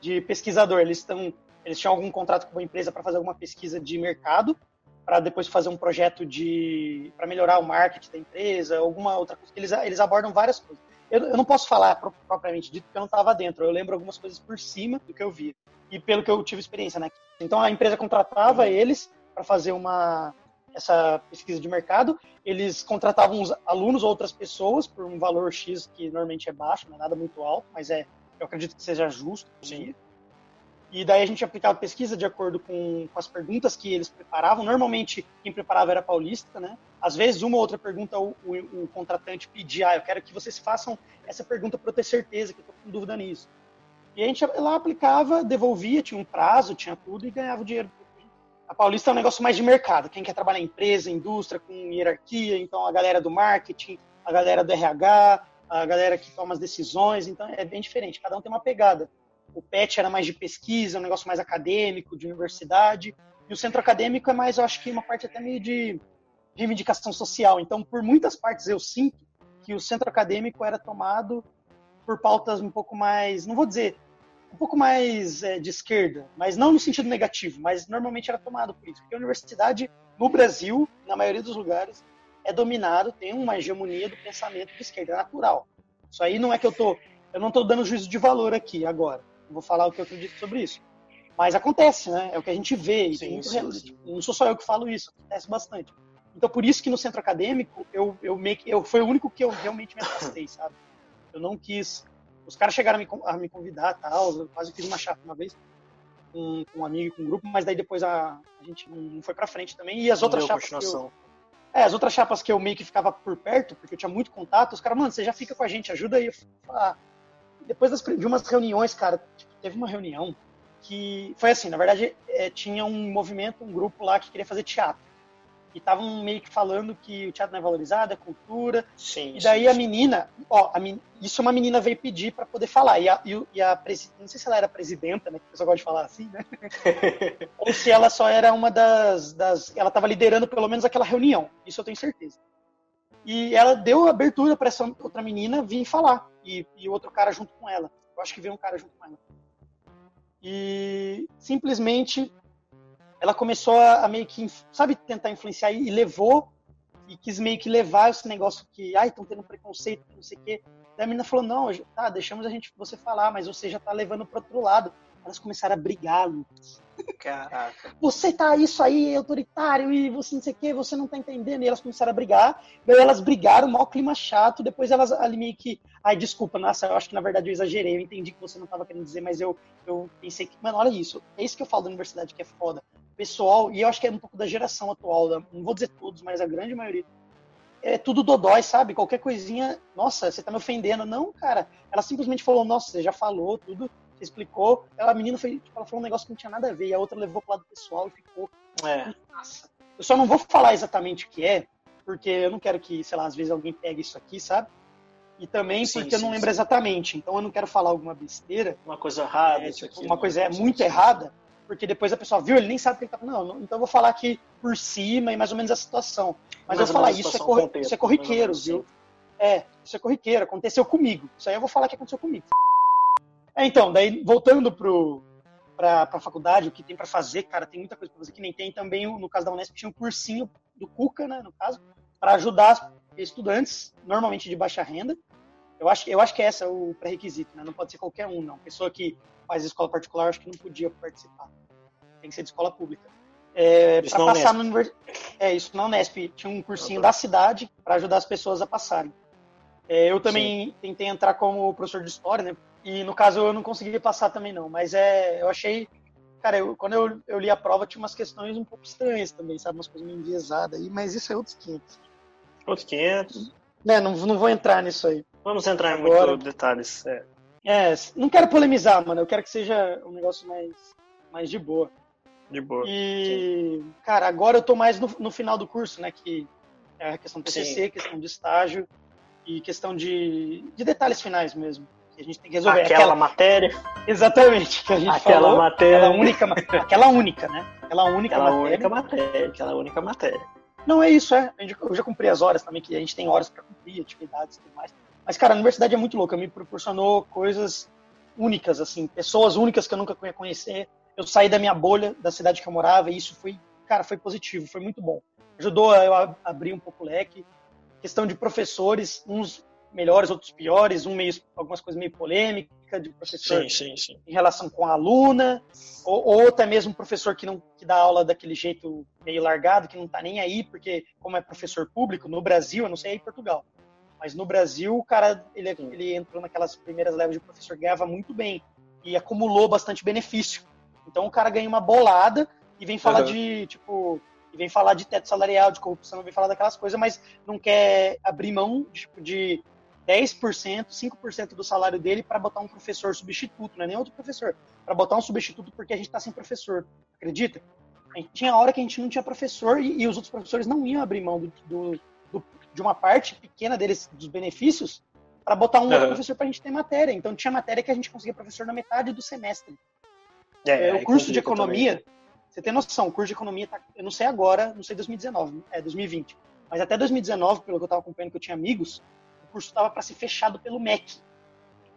A: de pesquisador. Eles estão, eles tinham algum contrato com uma empresa para fazer alguma pesquisa de mercado, para depois fazer um projeto de para melhorar o marketing da empresa, alguma outra coisa. Eles, eles abordam várias coisas. Eu, eu não posso falar propriamente dito porque eu não estava dentro. Eu lembro algumas coisas por cima do que eu vi e pelo que eu tive experiência, né? Então a empresa contratava eles para fazer uma essa pesquisa de mercado. Eles contratavam os alunos ou outras pessoas por um valor X que normalmente é baixo, não é nada muito alto, mas é eu acredito que seja justo. Sim. E daí a gente aplicava pesquisa de acordo com, com, as perguntas que eles preparavam. Normalmente, quem preparava era paulista, né? Às vezes, uma ou outra pergunta, o, o, o contratante pedia, ah, eu quero que vocês façam essa pergunta para eu ter certeza que eu estou com dúvida nisso. E a gente lá aplicava, devolvia, tinha um prazo, tinha tudo e ganhava o dinheiro. A Paulista é um negócio mais de mercado. Quem quer trabalhar em empresa, indústria, com hierarquia, então a galera do marketing, a galera do RH, a galera que toma as decisões, então é bem diferente. Cada um tem uma pegada. O PET era mais de pesquisa, um negócio mais acadêmico, de universidade. E o centro acadêmico é mais, eu acho que uma parte até meio de reivindicação social. Então, por muitas partes, eu sinto que o centro acadêmico era tomado por pautas um pouco mais, não vou dizer um pouco mais é, de esquerda, mas não no sentido negativo, mas normalmente era tomado por isso. Porque a universidade, no Brasil, na maioria dos lugares, é dominado, tem uma hegemonia do pensamento de esquerda, é natural. Isso aí não é que eu tô, eu não estou dando juízo de valor aqui agora. vou falar o que eu acredito sobre isso. Mas acontece, né? É o que a gente vê. Sim, sim, sim. Não sou só eu que falo isso, acontece bastante. Então, por isso que no centro acadêmico, eu, eu, meio que, eu foi o único que eu realmente me afastei, sabe? Eu não quis. Os caras chegaram a me, a me convidar tal. Eu quase fiz uma chapa uma vez com, com um amigo com um grupo, mas daí depois a, a gente não foi pra frente também. E as outras chapas. Que eu, é, as outras chapas que eu meio que ficava por perto, porque eu tinha muito contato, os caras, mano, você já fica com a gente, ajuda aí. Ah, depois das, de umas reuniões, cara, tipo, teve uma reunião que foi assim, na verdade, é, tinha um movimento, um grupo lá que queria fazer teatro. E estavam meio que falando que o teatro não é valorizado, é cultura.
B: Sim,
A: e daí
B: sim,
A: a menina, ó, a men... isso uma menina veio pedir para poder falar. E a, e a presi... não sei se ela era presidenta, né? Que o pessoal gosta de falar assim, né? Ou se ela só era uma das, das. Ela estava liderando pelo menos aquela reunião. Isso eu tenho certeza. E ela deu abertura para essa outra menina vir falar. E, e outro cara junto com ela. Eu acho que veio um cara junto com ela. E simplesmente ela começou a, meio que, sabe, tentar influenciar e levou, e quis meio que levar esse negócio que, ai, estão tendo preconceito, não sei o quê. Daí a menina falou, não, tá, deixamos a gente você falar, mas você já tá levando pro outro lado. Elas começaram a brigar, Lucas.
B: Caraca.
A: Você tá isso aí, autoritário, e você não sei o que, você não tá entendendo. E elas começaram a brigar. Daí elas brigaram, mal clima chato. Depois elas ali meio que. Ai, desculpa, nossa, eu acho que na verdade eu exagerei. Eu entendi que você não tava querendo dizer, mas eu, eu pensei que. Mano, olha isso. É isso que eu falo da universidade que é foda. Pessoal, e eu acho que é um pouco da geração atual, não vou dizer todos, mas a grande maioria. É tudo dodói, sabe? Qualquer coisinha, nossa, você tá me ofendendo. Não, cara. Ela simplesmente falou, nossa, você já falou tudo você explicou. A menina foi, tipo, ela falou um negócio que não tinha nada a ver, e a outra levou pro lado pessoal e ficou.
B: É.
A: Nossa. Eu só não vou falar exatamente o que é, porque eu não quero que, sei lá, às vezes alguém pegue isso aqui, sabe? E também sim, porque sim, eu não lembro sim. exatamente. Então eu não quero falar alguma besteira.
B: Uma coisa errada.
A: É, tipo, aqui, uma coisa é muito errada, porque depois a pessoa viu, ele nem sabe o que ele tá falando. Não, então eu vou falar aqui por cima e mais ou menos a situação. Mas mais eu vou falar, isso é, corri contexto, isso é corriqueiro, viu? É, isso é corriqueiro, aconteceu comigo. Isso aí eu vou falar que aconteceu comigo. É, então, daí voltando pro, pra, pra faculdade, o que tem para fazer, cara, tem muita coisa pra fazer que nem tem também, no caso da Unesp, tinha um cursinho do Cuca, né, no caso, para ajudar estudantes, normalmente de baixa renda. Eu acho, eu acho que esse é o pré-requisito, né? Não pode ser qualquer um, não. Pessoa que faz escola particular, acho que não podia participar. Tem que ser de escola pública. É, para passar no univers... É, isso na Unesp. Tinha um cursinho da cidade para ajudar as pessoas a passarem. É, eu também Sim. tentei entrar como professor de história, né? E no caso eu não consegui passar também não, mas é, eu achei, cara, eu, quando eu, eu li a prova tinha umas questões um pouco estranhas também, sabe, umas coisas meio enviesadas aí, mas isso é outros 500.
B: Outros 500?
A: É, não, não vou entrar nisso aí.
B: Vamos entrar em muitos detalhes, é.
A: É, não quero polemizar, mano, eu quero que seja um negócio mais, mais de boa.
B: De boa.
A: E, Sim. cara, agora eu tô mais no, no final do curso, né, que é a questão do TCC, Sim. questão de estágio e questão de, de detalhes finais mesmo que a gente tem que resolver.
B: Aquela, aquela matéria.
A: Exatamente, que a gente
B: aquela
A: falou.
B: Matéria.
A: Aquela única, aquela única, né? Aquela única
B: aquela
A: matéria.
B: única matéria. Aquela única matéria.
A: Não, é isso, é. Eu já cumpri as horas também, que a gente tem horas para cumprir, atividades e tudo mais. Mas, cara, a universidade é muito louca, me proporcionou coisas únicas, assim, pessoas únicas que eu nunca ia conhecer. Eu saí da minha bolha, da cidade que eu morava, e isso foi, cara, foi positivo, foi muito bom. Ajudou a eu abrir um pouco o leque. Questão de professores, uns melhores, outros piores, um meio, algumas coisas meio polêmica de professor
B: sim, sim, sim.
A: em relação com a aluna, ou, ou até mesmo professor que não que dá aula daquele jeito meio largado, que não está nem aí, porque como é professor público no Brasil, eu não sei aí em Portugal, mas no Brasil o cara ele, ele entrou naquelas primeiras levas de professor ganhava muito bem e acumulou bastante benefício. Então o cara ganha uma bolada e vem falar uhum. de tipo e vem falar de teto salarial, de corrupção, vem falar daquelas coisas, mas não quer abrir mão tipo, de 10%, 5% do salário dele para botar um professor substituto, não é nem outro professor, para botar um substituto porque a gente está sem professor. Acredita? A gente tinha hora que a gente não tinha professor e, e os outros professores não iam abrir mão do, do, do, de uma parte pequena deles, dos benefícios, para botar um uhum. outro professor para a gente ter matéria. Então tinha matéria que a gente conseguia professor na metade do semestre. É, é, o curso de economia, também. você tem noção, o curso de economia, tá, eu não sei agora, não sei 2019, é 2020, mas até 2019, pelo que eu estava acompanhando, que eu tinha amigos, curso estava para ser fechado pelo MEC,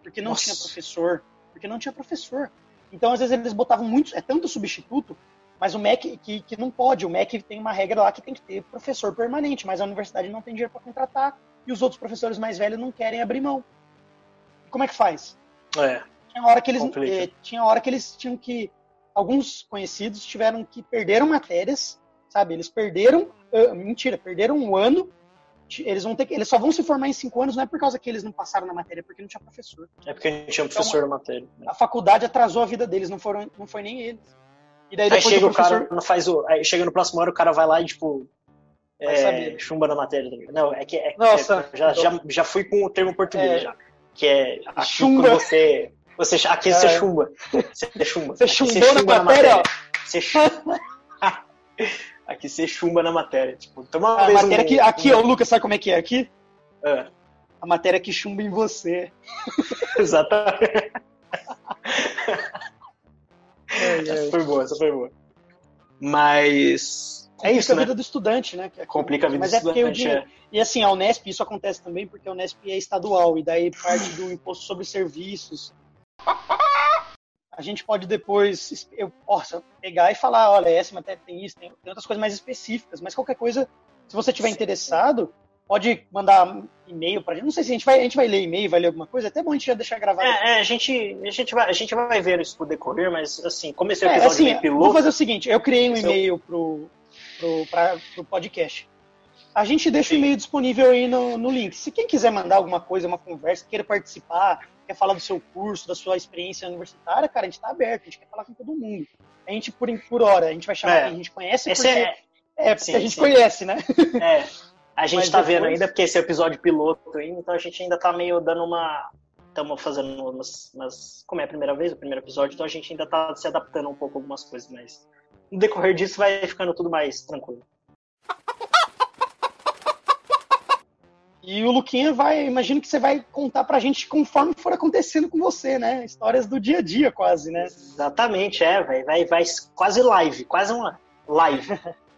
A: porque não Nossa. tinha professor, porque não tinha professor. Então, às vezes, eles botavam muitos, é tanto substituto, mas o MEC que, que não pode. O MEC tem uma regra lá que tem que ter professor permanente, mas a universidade não tem dinheiro para contratar e os outros professores mais velhos não querem abrir mão. Como é que faz?
B: É.
A: Tinha hora que eles, eh, tinha hora que eles tinham que alguns conhecidos tiveram que perderam matérias, sabe? Eles perderam, uh, mentira, perderam um ano. Eles vão ter que, eles só vão se formar em cinco anos, não é por causa que eles não passaram na matéria, é porque não tinha professor.
B: É porque não tinha professor então, na matéria.
A: Né? A faculdade atrasou a vida deles, não foram, não foi nem eles.
B: E daí depois aí chega o, professor... cara, faz o, aí chega no próximo ano, o cara vai lá e tipo é, chumba na matéria. Não, é que é,
A: Nossa,
B: é, já, já, já fui com o termo português é, já. Que é chumba. você. Você, aqui você é. chumba. Você chumba.
A: Você chumbou chumba na, matéria.
B: Você chumba. aqui você chumba na matéria. Tipo, toma
A: uma a matéria um, que, aqui, ó, Lucas, sabe como é que é aqui? É. A matéria que chumba em você.
B: Exatamente. essa foi boa, essa foi boa. Mas
A: é isso, a né? vida do estudante, né?
B: É Complica a vida
A: Mas
B: do
A: é
B: estudante.
A: É. E assim, a Unesp, isso acontece também porque a Unesp é estadual, e daí parte do imposto sobre serviços. A gente pode depois, eu possa pegar e falar, olha, essa matéria tem isso, tem, tem outras coisas mais específicas, mas qualquer coisa, se você tiver interessado, pode mandar e-mail pra gente. Não sei se a gente vai, a gente vai ler e-mail, vai ler alguma coisa, é até bom a gente já deixar gravado.
B: É, é a, gente, a, gente vai, a gente vai ver isso por decorrer, mas assim, como esse é, episódio
A: é, assim, piloto... Vou fazer o seguinte, eu criei um e-mail pro, pro, pro podcast. A gente deixa Sim. o e-mail disponível aí no, no link. Se quem quiser mandar alguma coisa, uma conversa, queira participar, quer falar do seu curso, da sua experiência universitária, cara, a gente está aberto, a gente quer falar com todo mundo. A gente, por, por hora, a gente vai chamar é. quem a gente conhece, porque, é... é, porque sim, a gente sim. conhece, né?
B: É. A gente está depois... vendo ainda, porque esse é o episódio piloto ainda, então a gente ainda está meio dando uma. Estamos fazendo umas, umas. Como é a primeira vez, o primeiro episódio, então a gente ainda está se adaptando um pouco a algumas coisas, mas no decorrer disso vai ficando tudo mais tranquilo.
A: E o Luquinha vai, imagino que você vai contar pra gente conforme for acontecendo com você, né? Histórias do dia a dia, quase, né?
B: Exatamente, é, vai, vai, vai quase live, quase uma live.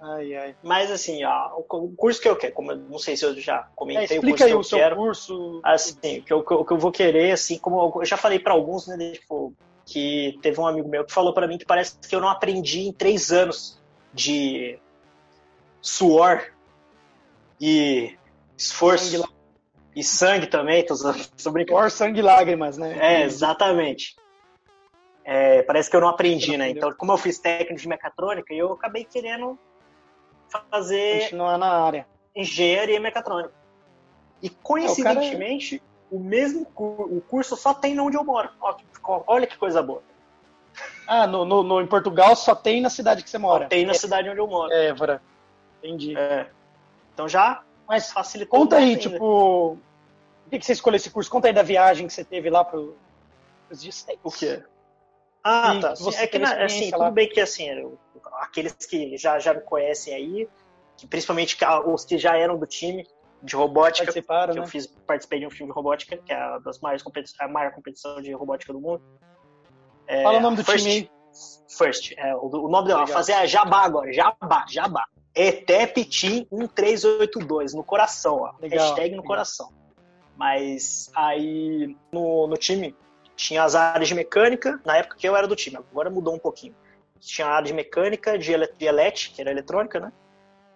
A: ai, ai.
B: Mas assim, ó, o curso que eu quero, como eu não sei se eu já comentei é, o curso aí
A: o seu
B: quero,
A: curso.
B: Assim, o que eu, o que eu vou querer, assim, como eu já falei para alguns, né, tipo, que teve um amigo meu que falou para mim que parece que eu não aprendi em três anos de suor e esforço sangue, e sangue também, tô, tô brincando.
A: Suor, sangue e lágrimas, né?
B: É, exatamente. É, parece que eu não aprendi, né? Então, como eu fiz técnico de mecatrônica, eu acabei querendo fazer
A: continuar na área
B: engenharia mecatrônica. E coincidentemente, é, o mesmo o curso só tem onde eu moro. Olha que coisa boa.
A: Ah, no, no, no, em Portugal só tem na cidade que você mora. Só
B: tem na é, cidade onde eu moro.
A: É, Évora. Entendi.
B: É. Então já
A: Mas facilitou. Conta aí, tipo, por que, que você escolheu esse curso? Conta aí da viagem que você teve lá para os States.
B: O quê? Ah, e tá. Você é que, na, assim, lá. tudo bem que, assim, aqueles que já, já me conhecem aí, que principalmente os que já eram do time, de robótica. que
A: né?
B: eu fiz, participei de um filme de robótica, que é a, das maiores a maior competição de robótica do mundo.
A: É, Fala o nome do
B: First,
A: time aí.
B: First, é, o, o nome dela, fazer a Jabá agora, Jabá, Jabá. ETEP Team 1382, no coração, ó. Legal, Hashtag no legal. coração. Mas aí no, no time tinha as áreas de mecânica, na época que eu era do time, agora mudou um pouquinho. Tinha a área de mecânica, de, ele, de elet, que era eletrônica, né?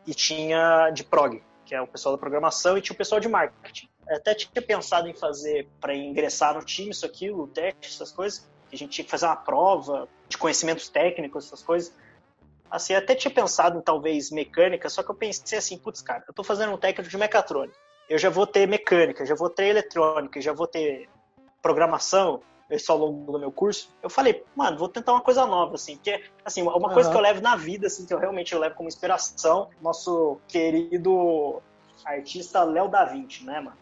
B: E tinha de prog, que é o pessoal da programação, e tinha o pessoal de marketing. Eu até tinha pensado em fazer para ingressar no time isso aqui, o teste, essas coisas. A gente tinha que fazer uma prova de conhecimentos técnicos, essas coisas. Assim, até tinha pensado em talvez mecânica, só que eu pensei assim, putz, cara, eu tô fazendo um técnico de mecatrônica. Eu já vou ter mecânica, já vou ter eletrônica, já vou ter programação, isso ao longo do meu curso, eu falei, mano, vou tentar uma coisa nova, assim, porque, assim, uma uhum. coisa que eu levo na vida, assim, que eu realmente levo como inspiração, nosso querido artista Léo da Vinci, né, mano?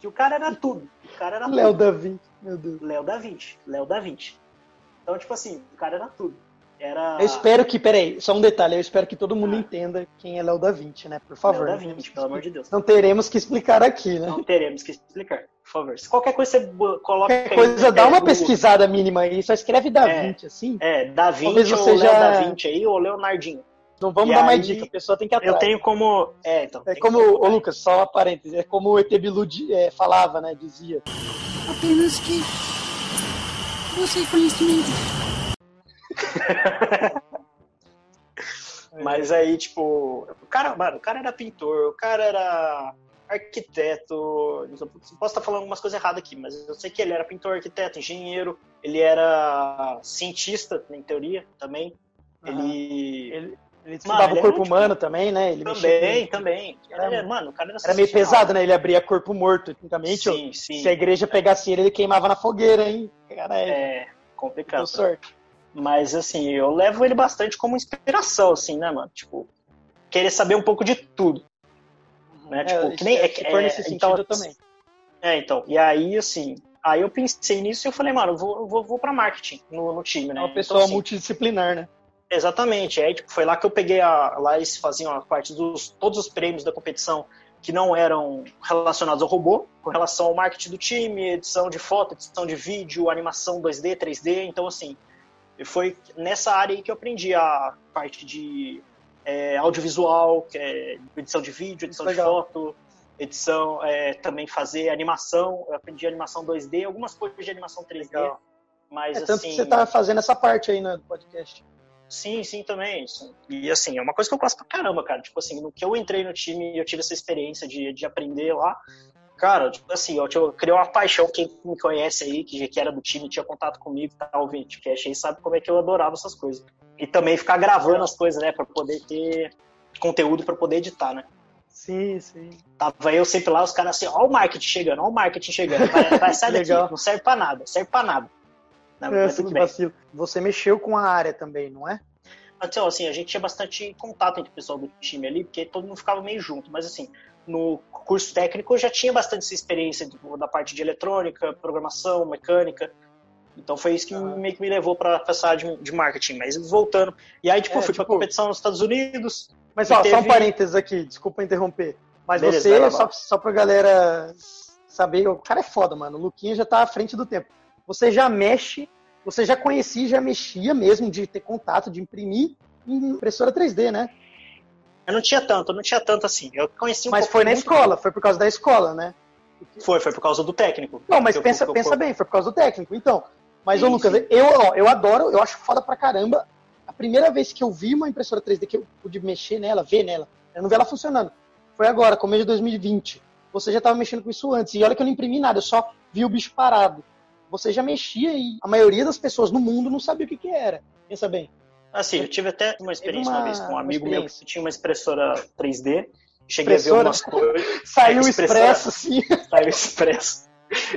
B: Que o cara era tudo, o cara era
A: Léo da Vinci, meu Deus.
B: Léo da Vinci, Léo da Vinci. Então, tipo assim, o cara era tudo. Era...
A: Eu espero que, peraí, só um detalhe, eu espero que todo mundo ah. entenda quem é Léo da Vinci, né? Por favor.
B: Léo da Vinci, pelo amor de Deus.
A: Não teremos que explicar aqui, né?
B: Não teremos que explicar, por favor. Se qualquer coisa você coloca.
A: Qualquer coisa, dá uma pesquisada mínima aí, só escreve Da é, Vinci, assim.
B: É, Da Vinci ou Léo já... da Vinci aí, ou Leonardinho.
A: Não vamos e dar aí, mais dica, a pessoa tem que atrás.
B: Eu tenho como. É, então.
A: É como, ô Lucas, só uma parêntese, é como o ET Bilu é, falava, né? Dizia.
D: Apenas que você conhecimento.
B: Mas aí, tipo, o cara, mano, o cara era pintor, o cara era arquiteto. Posso estar falando algumas coisas erradas aqui, mas eu sei que ele era pintor, arquiteto, engenheiro, ele era cientista, em teoria, também. Uhum. Ele.
A: ele... Ele estudava o corpo humano tipo, também, né? Ele
B: também, também. Era, mano, o cara era,
A: era meio pesado, né? Ele abria corpo morto, tecnicamente. Sim, sim. Se a igreja pegasse ele, ele queimava na fogueira, hein?
B: Cara, é, é complicado. sorte. Mas, assim, eu levo ele bastante como inspiração, assim, né, mano? Tipo, querer saber um pouco de tudo. Né? É, tipo, que nem, é, é,
A: é, nesse então, sentido também.
B: É, então. E aí, assim, aí eu pensei nisso e eu falei, mano, eu vou, vou, vou pra marketing no, no time, né?
A: É uma pessoa então, assim, multidisciplinar, né?
B: Exatamente. Aí, tipo, foi lá que eu peguei a. Lá eles faziam a parte dos todos os prêmios da competição que não eram relacionados ao robô, com relação ao marketing do time, edição de foto, edição de vídeo, animação 2D, 3D. Então, assim, foi nessa área aí que eu aprendi a parte de é, audiovisual, que é edição de vídeo, edição de foto, edição, é, também fazer animação. Eu aprendi animação 2D, algumas coisas de animação 3D. Legal. Mas,
A: é, tanto
B: assim,
A: que você tá fazendo essa parte aí no podcast.
B: Sim, sim, também. Sim. E assim, é uma coisa que eu gosto pra caramba, cara. Tipo assim, no que eu entrei no time e eu tive essa experiência de, de aprender lá, cara, tipo assim, eu, eu criei uma paixão. Quem me conhece aí, que, que era do time, tinha contato comigo, tá ouvindo podcast aí, sabe como é que eu adorava essas coisas. E também ficar gravando as coisas, né, pra poder ter conteúdo pra poder editar, né?
A: Sim, sim.
B: Tava eu sempre lá, os caras assim, ó o marketing chegando, ó o marketing chegando. Vai, vai sair daqui, não serve pra nada, serve pra nada.
A: Não, é, bem. Vacilo. Você mexeu com a área também, não é?
B: Então, assim, a gente tinha bastante contato entre o pessoal do time ali, porque todo mundo ficava meio junto. Mas, assim, no curso técnico eu já tinha bastante essa experiência da parte de eletrônica, programação, mecânica. Então foi isso que ah. meio que me levou para essa área de, marketing. Mas voltando. E aí, tipo, é, fui tipo... pra competição nos Estados Unidos.
A: Mas, ó, teve... só um parênteses aqui, desculpa interromper. Mas Beleza, você, só, só pra galera saber, o cara é foda, mano. O Luquinha já tá à frente do tempo. Você já mexe você já conhecia, já mexia mesmo de ter contato, de imprimir em impressora 3D, né?
B: Eu não tinha tanto, eu não tinha tanto assim. Eu conheci um
A: Mas foi na escola, foi por causa da escola, né?
B: Foi, foi por causa do técnico.
A: Não, mas pensa, eu, pensa eu, bem, foi por causa do técnico. Então, mas, sim, ô Lucas, eu, ó, eu adoro, eu acho foda pra caramba. A primeira vez que eu vi uma impressora 3D que eu pude mexer nela, ver nela, eu não vi ela funcionando. Foi agora, começo de 2020. Você já estava mexendo com isso antes. E olha que eu não imprimi nada, eu só vi o bicho parado você já mexia e a maioria das pessoas no mundo não sabia o que, que era. Pensa bem.
B: Assim, eu tive até uma experiência uma, uma vez com um amigo meu que tinha uma impressora 3D. Cheguei impressora? a ver umas coisas.
A: Saiu o expresso, sim.
B: Saiu expresso.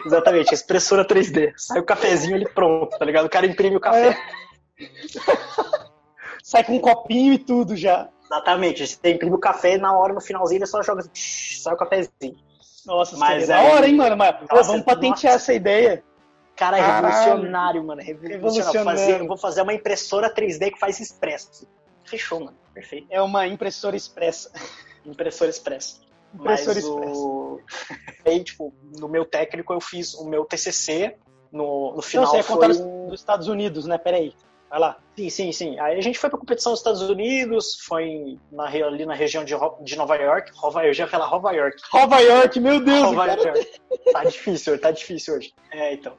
B: Exatamente, expressora 3D. Sai o cafezinho ali pronto, tá ligado? O cara imprime o café. É.
A: Sai com um copinho e tudo já.
B: Exatamente, você imprime o café e na hora, no finalzinho, ele só joga assim, sai o cafezinho.
A: Nossa, mas é da hora, hein, mano? Mas, nossa, vamos patentear nossa. essa ideia.
B: Cara, é revolucionário, mano. Revolucionário. Fazer, vou fazer uma impressora 3D que faz expresso. Fechou, mano. Perfeito.
A: É uma impressora expressa.
B: Impressora expressa. Impressora Mas o... Aí, tipo, no meu técnico eu fiz o meu TCC. No, no final Não, você ia
A: contar dos Estados Unidos, né? Peraí. Vai lá.
B: Sim, sim, sim. Aí a gente foi pra competição nos Estados Unidos, foi na, ali na região de, de Nova York. Nova, eu já ia falar Nova York.
A: Nova York, meu Deus!
B: Nova York. Tá difícil, tá difícil hoje. É, então.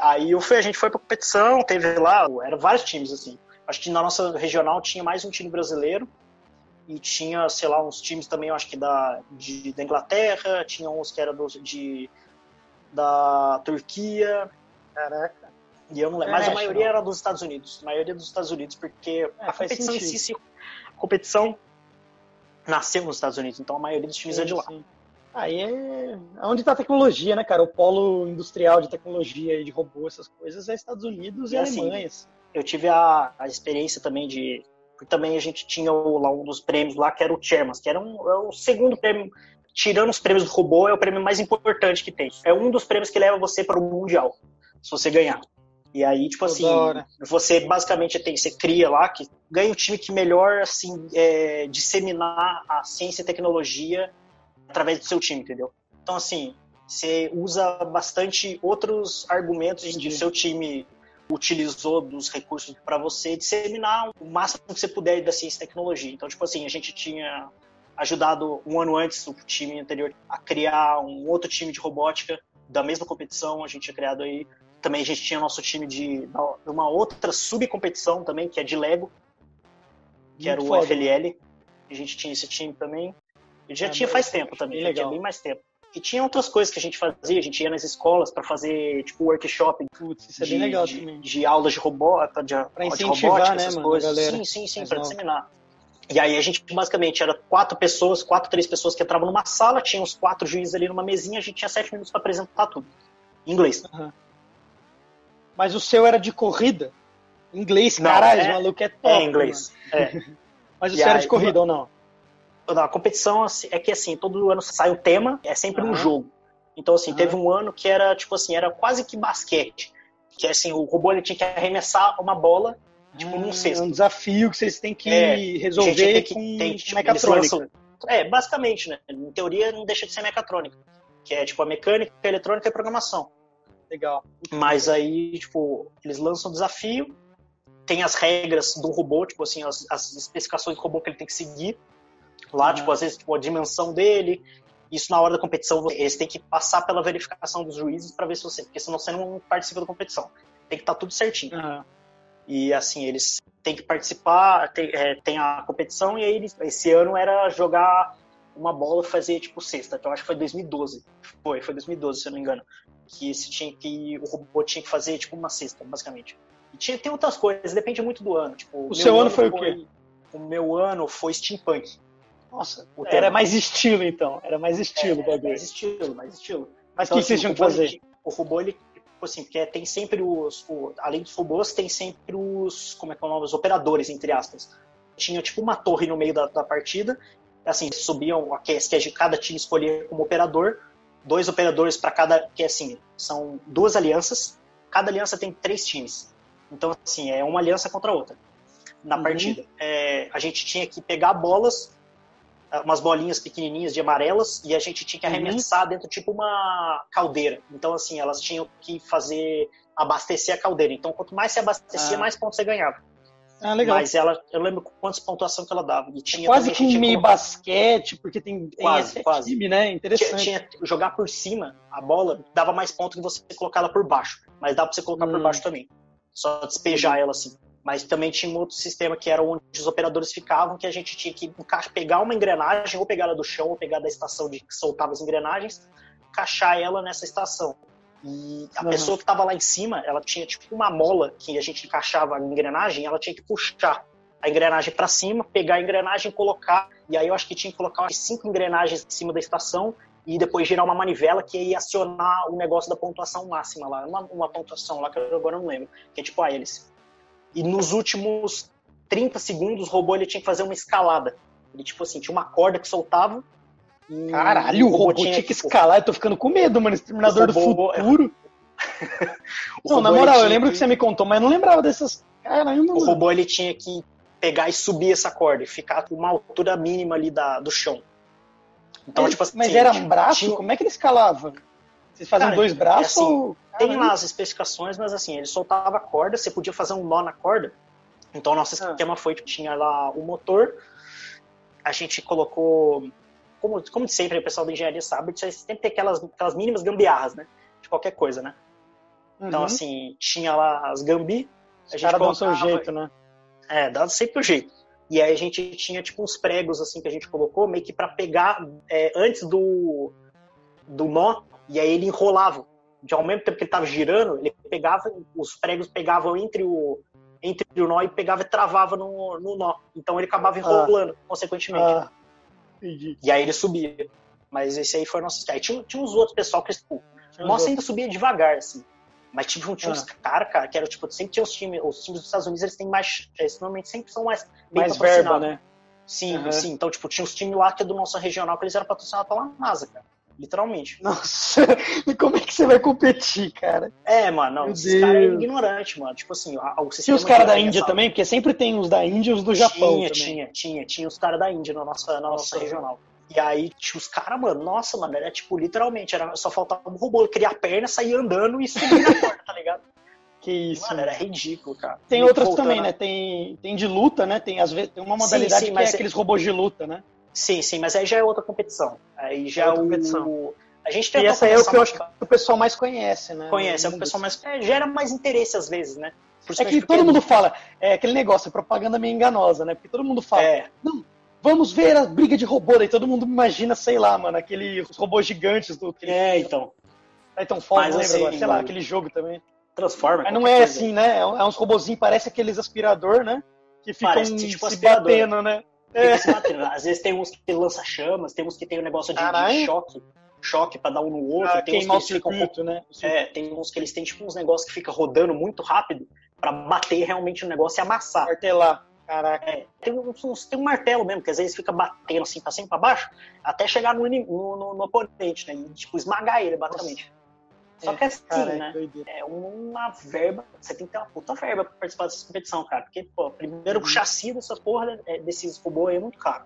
B: Aí eu fui, a gente foi pra competição, teve lá, eram vários times, assim. Acho que na nossa regional tinha mais um time brasileiro e tinha, sei lá, uns times também, acho que da, de, da Inglaterra, tinha uns que eram de, da Turquia.
A: Caraca.
B: E eu não lembro, mas a maioria era dos Estados Unidos. A maioria dos Estados Unidos, porque é, a competição em si, a competição nasceu nos Estados Unidos, então a maioria dos times sim, é de lá. Sim.
A: Aí é onde está a tecnologia, né, cara? O polo industrial de tecnologia e de robô, essas coisas, é Estados Unidos e, e assim, Alemanha.
B: Eu tive a, a experiência também de. Porque também a gente tinha o, lá um dos prêmios lá, que era o Chairmas, que era um, é o segundo prêmio. Tirando os prêmios do robô, é o prêmio mais importante que tem. É um dos prêmios que leva você para o Mundial, se você ganhar. E aí, tipo assim, você basicamente tem, você cria lá, que ganha o time que melhor assim, é, disseminar a ciência e tecnologia através do seu time, entendeu? Então, assim, você usa bastante outros argumentos que o seu time utilizou dos recursos para você disseminar o máximo que você puder da ciência e tecnologia. Então, tipo assim, a gente tinha ajudado um ano antes o time anterior a criar um outro time de robótica da mesma competição, a gente tinha criado aí também a gente tinha nosso time de uma outra subcompetição também, que é de Lego, que Muito era o foda. FLL. A gente tinha esse time também. Já ah, tinha faz tempo também, já tinha bem mais tempo. E tinha outras coisas que a gente fazia, a gente ia nas escolas para fazer, tipo, workshop
A: Putz, isso é bem legal
B: de, também. de aulas de robótica, de,
A: pra incentivar, de robótica, né, essas mano, coisas.
B: Galera. Sim, sim, sim, para disseminar. E aí a gente basicamente era quatro pessoas, quatro, três pessoas que entravam numa sala, tinha os quatro juízes ali numa mesinha, a gente tinha sete minutos para apresentar tudo. Em inglês. Uhum.
A: Mas o seu era de corrida? Inglês, caralho, é, maluco é top.
B: É inglês. É.
A: Mas o seu era de corrida ou não?
B: Não, a competição assim, é que assim, todo ano sai um tema, é sempre uhum. um jogo. Então, assim, uhum. teve um ano que era, tipo assim, era quase que basquete. Que assim, o robô ele tinha que arremessar uma bola tipo, ah, num cesto.
A: É um desafio que vocês têm que é, resolver tem que, com tem, tipo, mecatrônica. Lançam,
B: é, basicamente, né? Em teoria não deixa de ser mecatrônica. Que é tipo a mecânica, a eletrônica e a programação.
A: Legal.
B: Mas aí, tipo, eles lançam um desafio, tem as regras do robô, tipo assim, as, as especificações do robô que ele tem que seguir. Lá, uhum. tipo, às vezes, tipo, a dimensão dele. Isso na hora da competição, eles têm que passar pela verificação dos juízes para ver se você. Porque senão você não participa da competição. Tem que estar tá tudo certinho. Uhum. E assim, eles têm que participar, tem, é, tem a competição, e aí eles, esse ano era jogar uma bola fazer tipo sexta. Então acho que foi 2012. Foi, foi 2012, se eu não me engano. Que se tinha que. O robô tinha que fazer tipo uma cesta, basicamente. E tinha, tem outras coisas, depende muito do ano. Tipo,
A: o seu ano, foi, o quê?
B: O meu ano foi steampunk.
A: Nossa, era mais estilo então. Era mais estilo é,
B: Mais estilo, mais estilo.
A: Mas o então, que, assim, vocês tinham que fazer?
B: o robô ele Tipo assim, porque tem sempre os, o, além dos robôs, tem sempre os, como é que é o nome, os operadores, entre aspas. Tinha tipo uma torre no meio da, da partida, assim, subiam, que, que cada time escolhia como operador, dois operadores para cada, que assim, são duas alianças, cada aliança tem três times. Então, assim, é uma aliança contra a outra na uhum. partida. É, a gente tinha que pegar bolas umas bolinhas pequenininhas de amarelas e a gente tinha que uhum. arremessar uhum. dentro tipo uma caldeira. Então, assim, elas tinham que fazer abastecer a caldeira. Então, quanto mais se abastecia, ah. mais pontos você ganhava.
A: Ah, legal.
B: Mas ela, eu lembro quantas pontuação que ela dava. E tinha
A: é quase que um meio basquete, porque tem, tem
B: quase, quase.
A: time, né? Interessante.
B: Tinha, tinha, jogar por cima a bola dava mais ponto que você colocar ela por baixo. Mas dá pra você colocar hum. por baixo também. Só despejar ela assim. Mas também tinha um outro sistema que era onde os operadores ficavam, que a gente tinha que pegar uma engrenagem, ou pegar ela do chão, ou pegar da estação de que soltava as engrenagens, encaixar ela nessa estação. E a uhum. pessoa que estava lá em cima, ela tinha tipo uma mola que a gente encaixava a engrenagem, ela tinha que puxar a engrenagem para cima, pegar a engrenagem, colocar, e aí eu acho que tinha que colocar umas cinco engrenagens em cima da estação e depois girar uma manivela que ia acionar o negócio da pontuação máxima lá, uma, uma pontuação lá que eu agora não lembro, que é tipo a hélice. E nos últimos 30 segundos, o robô ele tinha que fazer uma escalada. Ele, tipo assim, tinha uma corda que soltava.
A: Caralho, o robô, tinha, tinha que tipo, escalar. Eu tô ficando com medo, mano. Exterminador robô, do futuro. não, na moral, eu lembro que... que você me contou, mas eu não lembrava dessas. Caramba,
B: o robô ele tinha que pegar e subir essa corda e ficar com uma altura mínima ali da, do chão.
A: Então, mas, tipo assim, mas era um braço? Tinha... Como é que ele escalava? Vocês faziam Cara, dois braços? É assim, ou...
B: Tem lá as especificações, mas assim, ele soltava a corda, você podia fazer um nó na corda. Então, nosso ah. esquema foi que tinha lá o motor, a gente colocou, como, como sempre, o pessoal da engenharia sabe, você sempre tem aquelas, aquelas mínimas gambiarras, né? De qualquer coisa, né? Então, uhum. Então, assim, tinha lá as gambi.
A: A gente colocava, seu jeito, né?
B: É, dava sempre o jeito. E aí a gente tinha, tipo, uns pregos, assim, que a gente colocou, meio que para pegar é, antes do, do nó, e aí ele enrolava. De ao mesmo tempo que ele estava girando, ele pegava, os pregos pegavam entre o, entre o nó e pegava e travava no, no nó. Então ele acabava enrolando, ah. consequentemente. Ah. E aí ele subia. Mas esse aí foi o nosso. Aí tinha, tinha uns outros pessoal que, tipo, o nosso ainda subia devagar, assim. Mas tipo, tinha ah. uns caras, cara, que era tipo, sempre tinha os times, os times dos Estados Unidos, eles têm mais. Eles normalmente sempre são mais
A: mais verba, né?
B: Sim, uhum. sim. Então, tipo, tinha os times lá que é do nosso regional que eles eram patrocinados pela NASA, cara. Literalmente.
A: Nossa, e como é que você vai competir, cara?
B: É, mano, não, esses caras é ignorante, mano. Tipo assim, o.
A: E os caras da Índia também? Porque sempre tem os da Índia e os do Japão.
B: Tinha, tinha, tinha. Tinha os caras da Índia na nossa, na nossa, nossa regional. E aí, tinha os caras, mano, nossa, mano, era tipo, literalmente, era, só faltava um robô. Queria a perna, sair andando e subir na porta, tá ligado?
A: Que isso.
B: Mano, era ridículo, cara.
A: Tem outras também, né? Tem, tem de luta, né? Tem, às vezes, tem uma modalidade sim, sim, que é aqueles robôs de luta, né?
B: Sim, sim, mas aí já é outra competição. Aí já é outra o, competição. A gente
A: E essa é o que eu acho que o pessoal mais conhece, né?
B: conhece, é o que o pessoal mais é, gera mais interesse às vezes, né?
A: É que todo mundo fala, é aquele negócio, é propaganda meio enganosa, né? Porque todo mundo fala,
B: É,
A: não, vamos ver a briga de robô, daí todo mundo imagina, sei lá, mano, aqueles robôs gigantes do aquele
B: é, então.
A: Titanfall,
B: Mas
A: não lembro
B: assim,
A: agora, sei lá, aquele jogo também.
B: Transforma.
A: Mas não é
B: coisa.
A: assim, né? É é uns robozinhos, parece aqueles aspirador, né? Que ficam
B: Parece tipo
A: se
B: aspirador.
A: batendo, né? É.
B: se batendo. Às vezes tem uns que lança chamas, tem uns que tem um negócio de, de choque, choque pra dar um no outro,
A: Pra
B: tem uns que
A: o
B: eles ficam
A: circuito, né?
B: É, tem uns que eles têm tipo uns negócios que fica rodando muito rápido pra bater realmente no negócio e amassar.
A: Martelar. Caraca.
B: É, tem, uns, tem um martelo mesmo, que às vezes fica batendo assim pra cima e pra baixo, até chegar no, no, no- no oponente, né? E tipo, esmagar ele, basicamente. Só que assim,
A: Cara,
B: né?
A: que doideira.
B: É uma verba, você tem que ter uma puta verba pra participar dessa competição, cara. Porque, pô, primeiro o
A: Uhum.
B: chassi dessas porra é, desses robôs aí é muito caro.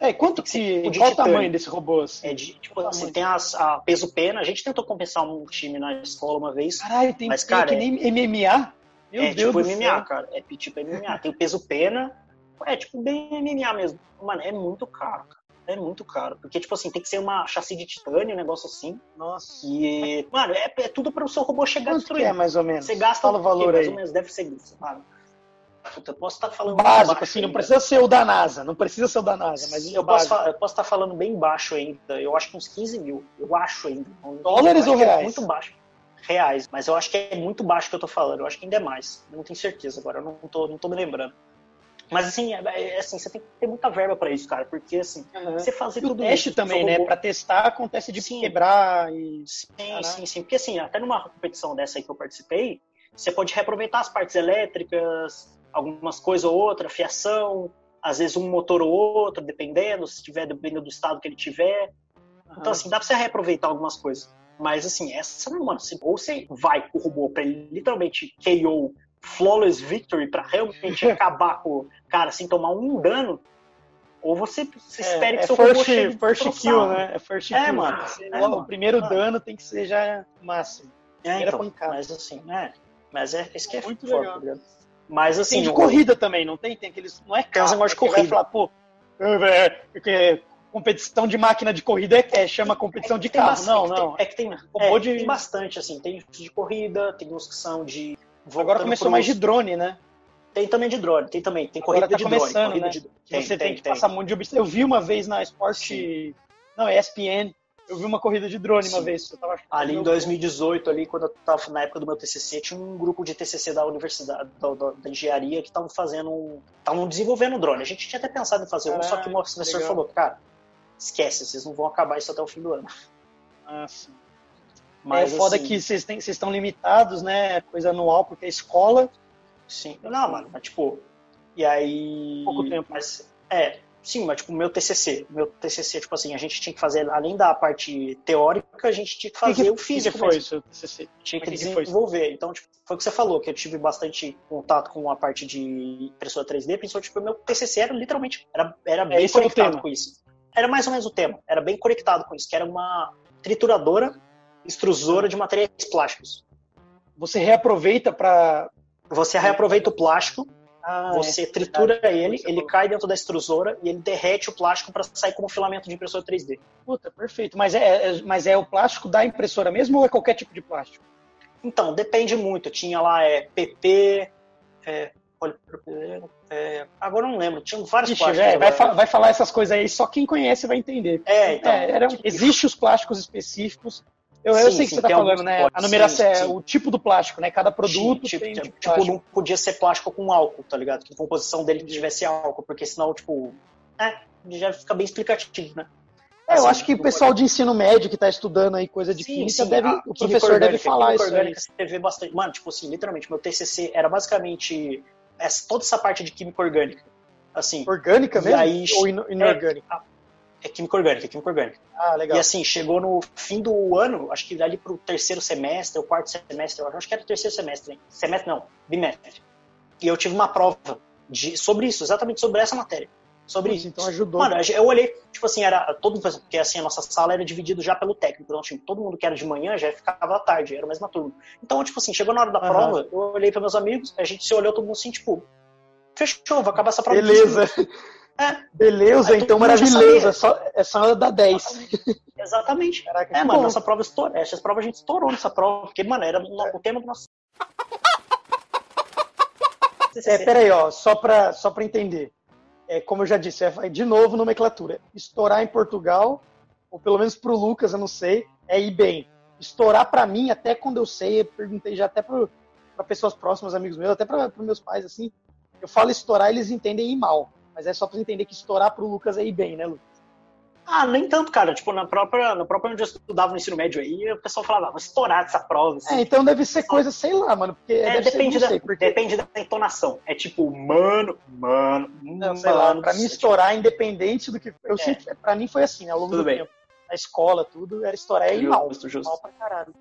A: É, quanto
B: que
A: que.
B: tipo
A: Qual o tamanho desse robô? Assim?
B: É de, tipo,
A: Tamanho.
B: assim, tem as, a peso pena, a gente tentou compensar um time na escola uma vez.
A: Caralho, tem,
B: Mas, cara,
A: que nem MMA? Meu
B: é
A: Deus
B: tipo MMA,
A: céu.
B: cara. É tipo MMA. Tem o peso pena, é tipo bem MMA mesmo. Mano, é muito caro, cara. É muito caro. Porque, tipo assim, tem que ser uma chassi de titânio, um negócio assim.
A: Nossa.
B: E, mano, é, é tudo para o seu robô chegar
A: Quanto que
B: destruindo.
A: é, mais ou menos?
B: Você gasta
A: Fala o
B: quê,
A: valor
B: mais
A: aí.
B: ou menos, deve ser isso, mano. Puta, eu posso estar falando
A: Básico,
B: baixo
A: assim, não precisa ser o da NASA. Não precisa ser o da NASA, mas
B: eu posso, eu posso estar falando bem baixo ainda. Eu acho que uns 15 mil. Eu acho ainda.
A: Dólares
B: eu
A: ou
B: é
A: reais?
B: muito baixo. Reais. Mas eu acho que é muito baixo que eu tô falando. Eu acho que ainda é mais. Eu não tenho certeza agora. Eu não tô, não tô me lembrando. Mas assim, é, é assim, você tem que ter muita verba pra isso, cara. Porque assim,
A: Aham.
B: você fazer
A: E o
B: tudo
A: teste
B: isso,
A: também, né?
B: robô-
A: Pra testar acontece de
B: Sim.
A: quebrar e.
B: Sim,
A: Caraca.
B: sim, sim. Porque assim, até numa competição dessa aí que eu participei, você pode reaproveitar as partes elétricas, algumas coisas ou outra, fiação, às vezes um motor ou outro, dependendo, se tiver, dependendo do estado que ele tiver. Então, assim, dá pra você reaproveitar algumas coisas. Mas, assim, essa não, mano. se- Ou você vai com o robô pra ele literalmente KO Flawless Victory pra realmente acabar com o cara sem tomar um dano, ou você, você espere
A: é,
B: que
A: é
B: seu robô
A: first,
B: chegue
A: first
B: destroçado.
A: kill, né? É first
B: É,
A: kill.
B: mano. É, mano.
A: O primeiro
B: Mano.
A: dano tem que ser já máximo.
B: É, então,
A: pancada.
B: mas assim, é. Mas é isso que é
A: Muito
B: foda,
A: legal.
B: tá? Mas assim.
A: tem de
B: o-
A: corrida também, não tem? Tem aqueles. Não é carro,
B: negócios de
A: que vai
B: corrida.
A: falar, pô, é, é, competição de máquina de corrida é, é- chama competição de
B: tem
A: carro.
B: bastante-
A: Não,
B: é
A: não.
B: É que tem, é,
A: de-
B: tem bastante, assim. Tem de corrida, tem uns que são de.
A: Agora
B: voltando
A: começou
B: pros-
A: mais de drone, né?
B: Tem também de drone, tem também. Tem
A: Agora
B: corrida
A: tá
B: de drone. corrida
A: né?
B: de-
A: Que você tem, que passar muito de obstáculo. Eu vi uma vez na Sport. Não, é ESPN. Eu vi uma corrida de drone uma
B: Sim.
A: vez. Eu tava
B: Ali em
A: meu-
B: 2018, ali, quando eu tava na época do meu TCC, tinha um grupo de TCC da universidade, da, da- da engenharia, que estavam fazendo, um- estavam desenvolvendo drone. A gente tinha até pensado em fazer um, só que o professor
A: legal.
B: falou, cara, esquece, vocês não vão acabar isso até o fim do ano.
A: Ah, sim.
B: Mas,
A: é foda
B: assim,
A: que vocês estão limitados, né? Coisa anual, porque é escola.
B: Sim. Não, mano, mas tipo. E aí.
A: Pouco tempo.
B: Mas, é, sim, mas tipo, meu TCC. Meu TCC, tipo assim, a gente tinha que fazer, além da parte teórica, a gente tinha que fazer
A: que,
B: o físico
A: que foi
B: mesmo.
A: isso, TCC?
B: Tinha que
A: é que foi
B: desenvolver. Então, tipo, foi o que você falou, que eu tive bastante contato com a parte de impressora 3D, principalmente tipo, meu TCC era literalmente, era, era bem
A: esse era o
B: conectado com isso. Era mais ou menos o tema, era bem conectado com isso, que era uma trituradora extrusora de materiais plásticos.
A: Você reaproveita para.
B: Você reaproveita o plástico,
A: Ah,
B: você tritura ele,
A: Você
B: ele
A: falou.
B: cai dentro da extrusora e ele derrete o plástico para sair como filamento de impressora 3D.
A: Puta, perfeito. Mas é, é- mas é o plástico da impressora mesmo ou é qualquer tipo de plástico?
B: Então, depende muito. Tinha lá é, PP, é, é, agora eu não lembro, tinha vários
A: Ixi,
B: plásticos.
A: é, vai, fa- vai falar essas coisas aí, só quem conhece vai entender.
B: É, então.
A: É, era-
B: tipo,
A: existe os plásticos específicos. Eu, eu
B: Sim,
A: sei que
B: sim,
A: você tá falando, né? A numeração
B: sim,
A: é o tipo do plástico, né? Cada produto
B: tipo,
A: tem um tipo,
B: tipo,
A: plástico.
B: não podia ser plástico com álcool, tá ligado? Que a composição dele tivesse álcool, porque senão, tipo, é, já fica bem explicativo, né?
A: É, eu
B: Assim,
A: acho que o pessoal de ensino médio que tá estudando aí coisa de química, deve,
B: a
A: o
B: química
A: professor deve falar
B: química
A: isso aí.
B: orgânica você vê bastante. Mano, tipo assim, literalmente, meu TCC era basicamente essa, toda essa parte de química orgânica. Assim,
A: Orgânica mesmo?
B: aí-
A: Ou ino- inorgânica?
B: é química orgânica, é química orgânica.
A: Ah, legal.
B: E assim, chegou no fim do ano, acho que ali pro terceiro semestre, ou quarto semestre, acho que era o terceiro semestre, hein? semestre não, bimestre. E eu tive uma prova de, sobre isso, exatamente sobre essa matéria. Sobre
A: Putz,
B: isso.
A: então ajudou.
B: Mano, eu olhei, tipo assim, era todo porque assim, a nossa sala era dividida já pelo técnico, então tipo, todo mundo que era de manhã já ficava à tarde, era a mesma turma. Então, tipo assim, chegou na hora da
A: Aham.
B: prova, eu olhei para meus amigos, a gente se olhou todo mundo assim, tipo, fechou, vou acabar essa prova. em 15
A: Beleza. É. Beleza, então maravilhoso. É só, é só dar 10.
B: Exatamente. Caraca, é, mano, nossa prova estourou. Essas provas a gente estourou nessa prova, porque, mano, era o tema do nosso.
A: É, peraí, ó, só pra, só pra entender. É, como eu já disse, é, de novo nomenclatura. Estourar em Portugal, ou pelo menos pro Lucas, eu não sei, é ir bem. Estourar para mim, até quando eu sei, eu perguntei já até para pessoas próximas, amigos meus, até para meus pais, assim, eu falo estourar, eles entendem ir mal. Mas é só pra entender que estourar pro Lucas é ir bem, né, Lucas?
B: Ah, nem tanto, cara. Tipo, na própria, na própria onde eu estudava no ensino médio aí, o pessoal falava, vou estourar essa prova. Assim.
A: É, então deve ser coisa, sei lá, mano. Porque
B: é, depende, ser, da, sei, porque... depende da entonação. É tipo, mano, mano,
A: não, sei mano. Lá, pra mim, estourar, tipo... independente do que. Eu é. sempre, pra mim foi assim, né, ao longo tudo do bem. tempo. Na escola, tudo, era estourar e mal. Justo, justo. Mal pra caralho.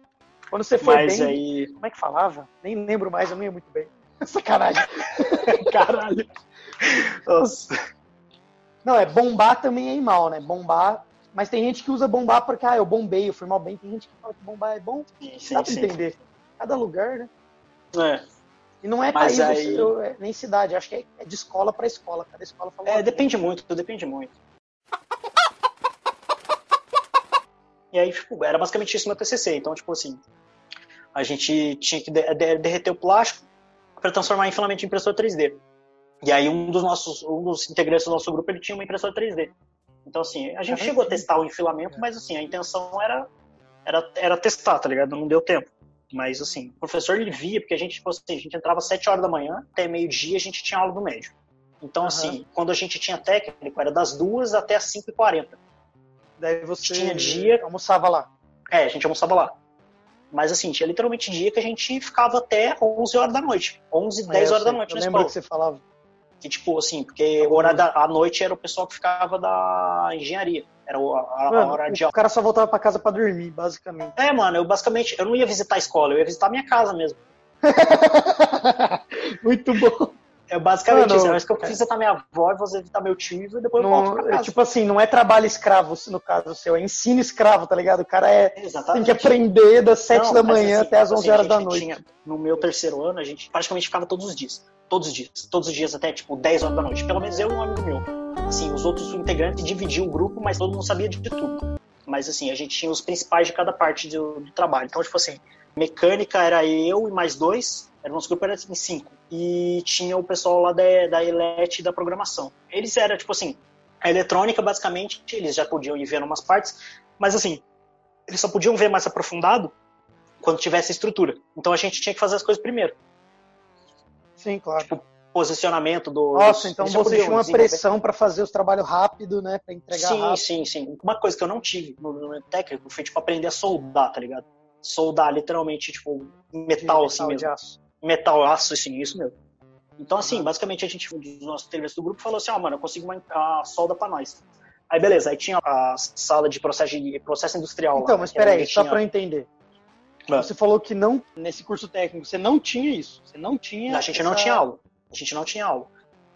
A: Quando você foi Mas bem. Aí... Como é que falava? Nem lembro mais, eu não ia muito bem. Sacanagem.
B: Caralho. Nossa.
A: Não, é bombar também é mal, né? Bombar. Mas tem gente que usa bombar porque, ah, eu bombei, eu fui mal bem. Tem gente que fala que bombar é bom. Sim, Dá pra sim. entender. Cada lugar, né?
B: É.
A: E não é país, aí... É, nem cidade. Acho que é, é de escola para escola. Cada escola fala.
B: É, depende muito, depende muito. E aí, tipo, era basicamente isso no TCC. Então, tipo assim, a gente tinha que derreter o plástico para transformar em filamento de impressora 3D. E aí um dos nossos, um dos integrantes do nosso grupo, ele tinha uma impressora 3D. Então assim, a gente chegou a testar o enfilamento, mas assim, a intenção era era, era testar, tá ligado? Não deu tempo. Mas assim, o professor ele via, porque a gente, tipo assim, a gente entrava às 7 horas da manhã, até meio-dia a gente tinha aula do médio. Então, uhum. assim, quando a gente tinha técnico, era das 2 até as 5h40.
A: Daí você tinha dia. Almoçava lá.
B: É, a gente almoçava lá. Mas assim, tinha literalmente dia que a gente ficava até 11 horas da noite. 11, 10 é, horas da noite
A: eu
B: na
A: escola. que você falava.
B: Que, tipo, assim, porque a hora da a noite era o pessoal que ficava da engenharia. Era a, a,
A: mano,
B: hora de
A: O cara só voltava pra casa pra dormir, basicamente.
B: É, mano, eu basicamente eu não ia visitar a escola, eu ia visitar a minha casa mesmo.
A: Muito bom.
B: É basicamente isso. Eu acho que eu fiz visitar minha avó e vou visitar meu tio e depois não, eu volto pra
A: casa. É, tipo assim, não é trabalho escravo no caso seu, é ensino escravo, tá ligado? O cara é, tem que aprender das 7 não, da manhã assim, até as 11 assim, horas da noite. Tinha,
B: no meu terceiro ano, a gente praticamente ficava todos os dias todos os dias. Todos os dias até, tipo, 10 horas da noite. Pelo menos eu e um amigo meu. Assim, os outros integrantes dividiam o grupo, mas todo mundo sabia de tudo. Mas, assim, a gente tinha os principais de cada parte do, do trabalho. Então, tipo assim, mecânica era eu e mais dois. Era, nosso grupo era em cinco. E tinha o pessoal lá da, da ELET e da programação. Eles eram, tipo assim, a eletrônica, basicamente, eles já podiam ir vendo umas partes, mas, assim, eles só podiam ver mais aprofundado quando tivesse estrutura. Então a gente tinha que fazer as coisas primeiro.
A: Sim, claro. Tipo,
B: posicionamento do.
A: Nossa, então você tinha uma pressão para fazer os trabalhos rápido, né? Para entregar
B: sim,
A: rápido.
B: Sim, sim, sim. Uma coisa que eu não tive no, no técnico foi, tipo, aprender a soldar, tá ligado? Soldar, literalmente, tipo, metal, assim metal mesmo. Aço. Metal, aço, assim, isso mesmo. Então, assim, basicamente, a gente, um dos nossos integrantes do grupo falou assim, ó, oh, mano, eu consigo uma a solda para nós. Aí, beleza, aí tinha a sala de processo, de, processo industrial
A: Então,
B: lá,
A: mas peraí, só tinha... para eu entender. Você falou que não, nesse curso técnico, você não tinha isso. Você não tinha.
B: A gente essa... não tinha aula. A gente não tinha aula.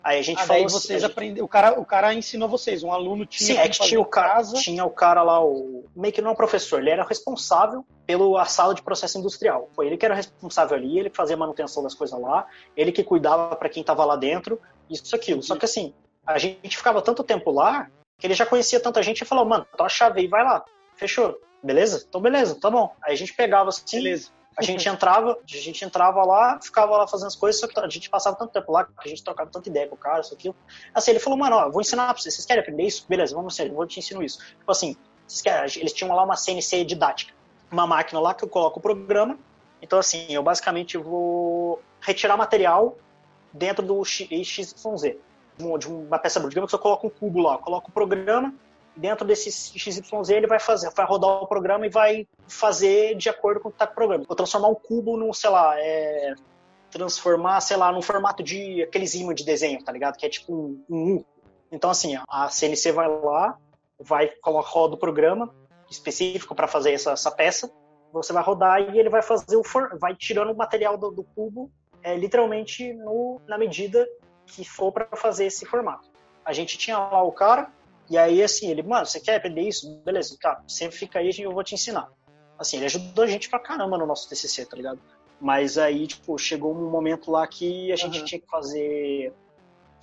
B: Aí a gente ah,
A: falou. vocês gente... aprenderam. O cara, o cara ensinou vocês. Um aluno tinha.
B: Sim, é que tinha o cara, casa. tinha o cara lá, o meio que não é professor. Ele era responsável pela sala de processo industrial. Foi ele que era responsável ali. Ele fazia manutenção das coisas lá. Ele que cuidava para quem estava lá dentro. Isso, aquilo. Só que assim, a gente ficava tanto tempo lá que ele já conhecia tanta gente e falou, mano, tua chave aí, vai lá. Fechou. Beleza? Então beleza, tá bom. Aí a gente pegava assim, beleza. A gente entrava, a gente entrava lá, ficava lá fazendo as coisas, só que a gente passava tanto tempo lá, a gente trocava tanta ideia com o cara, isso aquilo. Assim, ele falou, mano, ó, vou ensinar pra vocês, vocês querem aprender isso? Beleza, vamos eu vou te ensinar isso. Tipo assim, querem, eles tinham lá uma CNC didática, uma máquina lá que eu coloco o programa. Então, assim, eu basicamente vou retirar material dentro do XYZ, de uma peça. Digamos que eu coloco um cubo lá, coloco o programa, dentro desse XYZ ele vai fazer, vai rodar o programa e vai fazer de acordo com o que está o programa. Vou transformar um cubo num, sei lá, é, transformar, sei lá, num formato de aqueles ímãs de desenho, tá ligado? Que é tipo um, um U. Então, assim, a CNC vai lá, vai colocar roda o programa específico para fazer essa, essa, peça, você vai rodar e ele vai fazer o for, vai tirando o material do, do cubo é, literalmente no, na medida que for para fazer esse formato. A gente tinha lá o cara, e aí, assim, ele, mano, você quer aprender isso? Beleza, cara, sempre fica aí, eu vou te ensinar. Assim, ele ajudou a gente pra caramba no nosso TCC, tá ligado? Mas aí, tipo, chegou um momento lá que a gente uhum. tinha que fazer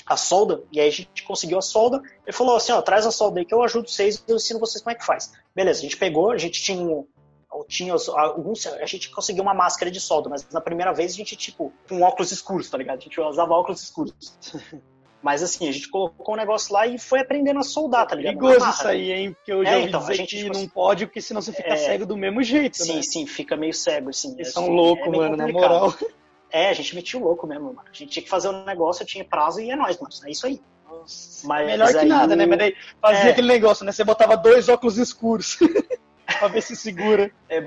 B: a solda, e aí a gente conseguiu a solda. Ele falou assim: ó, traz a solda aí que eu ajudo vocês, eu ensino vocês como é que faz. Beleza, a gente pegou, a gente tinha um, tinha alguns, a gente conseguiu uma máscara de solda, mas na primeira vez a gente, tipo, com óculos escuros, tá ligado? A gente usava óculos escuros. Mas assim, a gente colocou o um negócio lá e foi aprendendo a soldar, tá ligado?
A: Perigoso isso aí, hein? Porque eu já é, então, a gente que tipo, não pode, porque senão você fica é... cego do mesmo jeito,
B: sim,
A: né?
B: Sim, sim, fica meio cego, assim.
A: Eles são loucos, é mano, na moral.
B: É, a gente metia o louco mesmo, mano. A gente tinha que fazer um negócio, tinha prazo e é nóis, mano. É isso aí.
A: Mas, Melhor que nada, né? Mas daí fazia é... aquele negócio, né? Você botava dois óculos escuros. pra ver se segura.
B: É,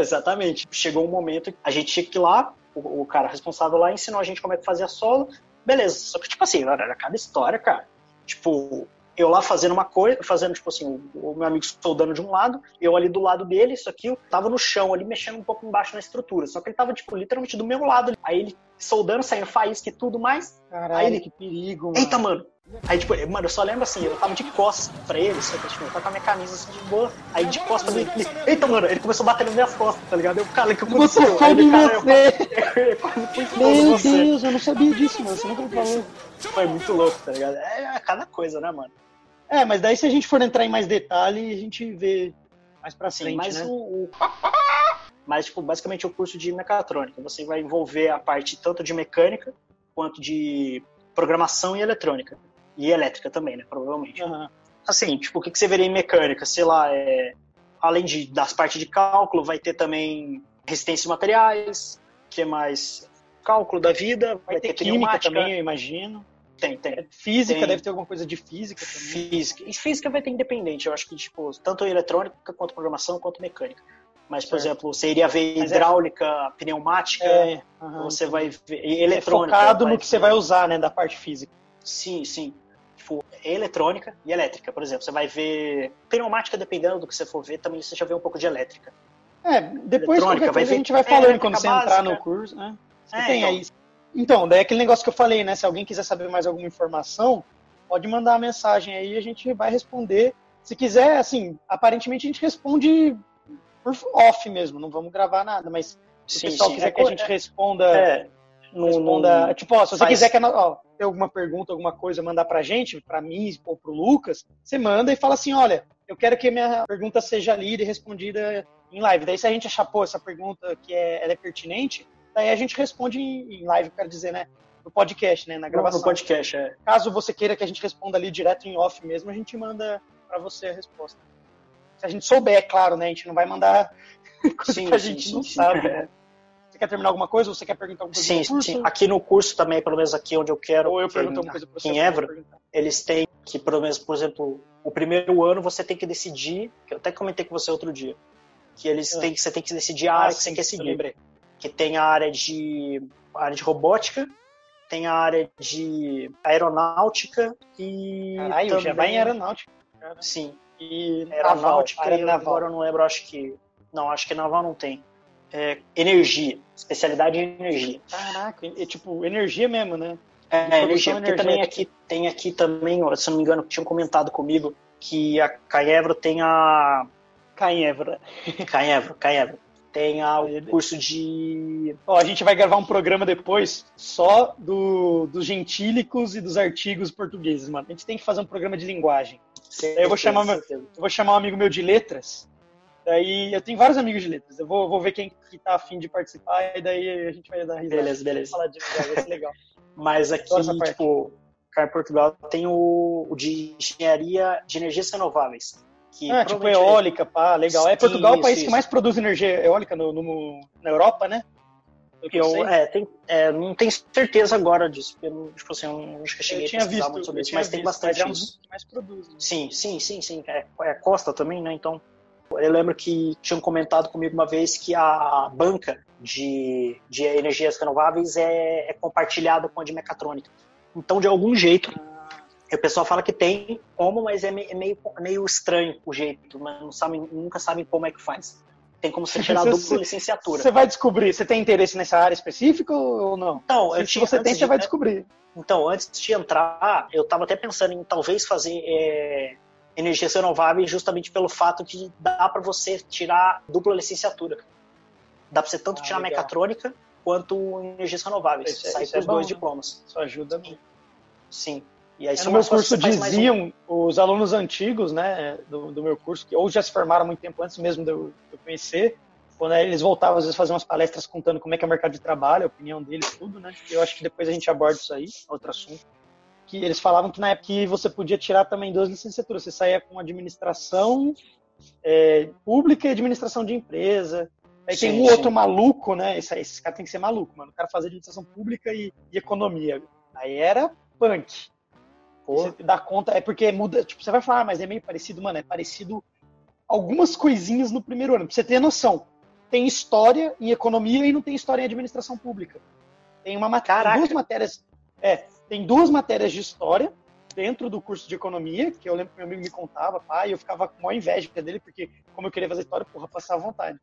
B: exatamente. Chegou um momento que a gente tinha que ir lá, o, o, cara responsável lá ensinou a gente como é que fazia solo. Beleza, só que, tipo assim, era cada história, cara. Tipo, eu lá fazendo uma coisa, fazendo, tipo assim, o, meu amigo soldando de um lado, eu ali do lado dele, isso aqui, eu tava no chão ali, mexendo um pouco embaixo na estrutura. Só que ele tava, tipo, literalmente do meu lado. Aí ele soldando, saindo faísca e tudo mais.
A: Caralho,
B: aí ele,
A: que perigo, mano.
B: Eita, mano, Aí, tipo, mano, eu só lembro assim, eu tava de costas pra ele, só que, tipo, eu tava com a minha camisa assim de boa. Aí de costas ele, ele, eita, mano, ele começou a bater nas minhas costas, tá ligado? Eu, cara, que aconteceu?
A: Você aí ele, cara, eu, eu, eu, Meu Deus, eu não sabia disso, mano, você nunca me falou.
B: Foi muito louco, tá ligado? É, é cada coisa, né, mano?
A: É, mas daí se a gente for entrar em mais detalhe, a gente vê mais pra frente, Sim,
B: mas
A: né?
B: O, o... Mas, tipo, basicamente o curso de mecatrônica. Você vai envolver a parte tanto de mecânica quanto de programação e eletrônica. E elétrica também, né? Provavelmente. Uhum. Assim, tipo, o que, que você veria em mecânica? Sei lá, é... além de, das partes de cálculo, vai ter também resistência de materiais, que é mais cálculo da vida,
A: vai, vai ter, ter química também, eu imagino.
B: Tem, tem.
A: Física,
B: tem.
A: deve ter alguma coisa de física também.
B: Física. E física vai ter independente, eu acho que, tipo, tanto eletrônica quanto programação, quanto mecânica. Mas, por exemplo, você iria ver Mas é hidráulica, é... pneumática, é, uhum, você vai ver eletrônica.
A: É focado no que você vai usar, né, da parte física.
B: Sim, sim eletrônica e elétrica, por exemplo. Você vai ver pneumática, dependendo do que você for ver, também você já vê um pouco de elétrica.
A: É, depois qualquer vai ver, a gente vai falando é, quando você básica. entrar no curso, né? É, tem então. aí. Então, daí aquele negócio que eu falei, né? Se alguém quiser saber mais alguma informação, pode mandar uma mensagem aí, a gente vai responder. Se quiser, assim, aparentemente a gente responde por off mesmo, não vamos gravar nada, mas se o pessoal sim, quiser é, que a gente responda, é, no, responda, no, tipo, ó, se você faz... quiser que ó, ter alguma pergunta, alguma coisa, mandar pra gente, pra mim ou pro Lucas, você manda e fala assim, olha, eu quero que a minha pergunta seja lida e respondida em live. Daí se a gente achar, pô, essa pergunta que é, ela é pertinente, daí a gente responde em, live, quero dizer, né? No podcast, né? Na gravação.
B: No podcast, é.
A: Caso você queira que a gente responda ali direto em off mesmo, a gente manda para você a resposta. Se a gente souber, é claro, né? A gente não vai mandar coisa sim, que a gente sim, não sim, sabe. Né? Você quer terminar alguma coisa ou você quer perguntar alguma coisa?
B: Sim, sim. Aqui no curso também, pelo menos aqui onde eu quero.
A: Ou eu pergunto alguma coisa para você.
B: Em Évora, eles têm que, pelo menos, por exemplo, o primeiro ano você tem que decidir, que eu até comentei com você outro dia, que eles ah. têm, você tem que decidir a área ah, que você quer seguir. Que tem a área de a área de robótica, tem a área de aeronáutica e.
A: Caralho, também... já vai em aeronáutica.
B: Sim. E aeronáutica, naval, naval. agora eu não lembro, acho que. Não, acho que naval não tem é, energia, especialidade em energia.
A: Caraca, é tipo energia mesmo, né?
B: É, energia, porque também aqui tem aqui também, se não me engano, tinham comentado comigo que a Caevro tem a
A: Caevro.
B: Caevro, Caevro. Tem a, o curso de.
A: Ó, a gente vai gravar um programa depois só do, dos gentílicos e dos artigos portugueses, mano. A gente tem que fazer um programa de linguagem. Certeza, eu vou chamar, meu, eu vou chamar um amigo meu de letras Daí eu tenho vários amigos de letras. Eu vou, vou ver quem que tá afim de participar e daí a gente vai dar risada.
B: Beleza, beleza.
A: Falar de vai ser legal.
B: Mas aqui, tipo, cá em Portugal tem o, o, de engenharia de energias renováveis.
A: Que ah, tipo eólica, pá, legal. É Portugal isso, o país isso. que mais produz energia eólica no, no na Europa, né?
B: Eu, eu é, tem, é, não tenho certeza agora disso, porque eu, tipo assim, eu acho que eu cheguei eu
A: tinha a visto,
B: muito sobre
A: isso,
B: mas tem bastante
A: mas é
B: isso.
A: mais produz. Né?
B: Sim, sim, sim, sim. É, é costa também, né? Então eu lembro que tinham comentado comigo uma vez que a banca de, de energias renováveis é, é compartilhada com a de mecatrônica. Então, de algum jeito, o pessoal fala que tem como, mas é meio, é meio, estranho o jeito, mas não sabem, nunca sabem como é que faz. Tem como você tirar dupla licenciatura.
A: Você vai descobrir, você tem interesse nessa área específica ou não?
B: Então,
A: se, se você tem, de, você vai descobrir.
B: Então, antes de entrar, eu estava até pensando em talvez fazer é, energias renováveis justamente pelo fato de dá para você tirar dupla licenciatura. Dá para você tanto ah, tirar legal. mecatrônica quanto energias renováveis. Isso, é- Sai isso com é os bom, dois né? diplomas.
A: Isso ajuda muito.
D: Sim. E aí,
A: é, no meu curso diziam, um... os alunos antigos, né, do, do, meu curso, que ou já se formaram muito tempo antes mesmo de eu, de eu conhecer, quando eles voltavam, às vezes, fazer umas palestras contando como é que é o mercado de trabalho, a opinião deles, tudo, né? Eu acho que depois a gente aborda isso aí, outro assunto. Que eles falavam que na época você podia tirar também duas licenciaturas. Você saía com administração é, pública e administração de empresa. Aí sim, tem um sim. outro maluco, né? Esse, esse cara tem que ser maluco, mano. O cara fazer administração pública e, e economia. Aí era punk. Você dá conta, é porque muda, tipo, você vai falar, ah, mas é meio parecido, mano, é parecido algumas coisinhas no primeiro ano, pra você ter noção tem história em economia e não tem história em administração pública. Tem uma matéria, duas matérias, é, tem duas matérias de história dentro do curso de economia, que eu lembro que meu amigo me contava, pai, eu ficava com maior inveja dele, porque como eu queria fazer história, porra, passava vontade.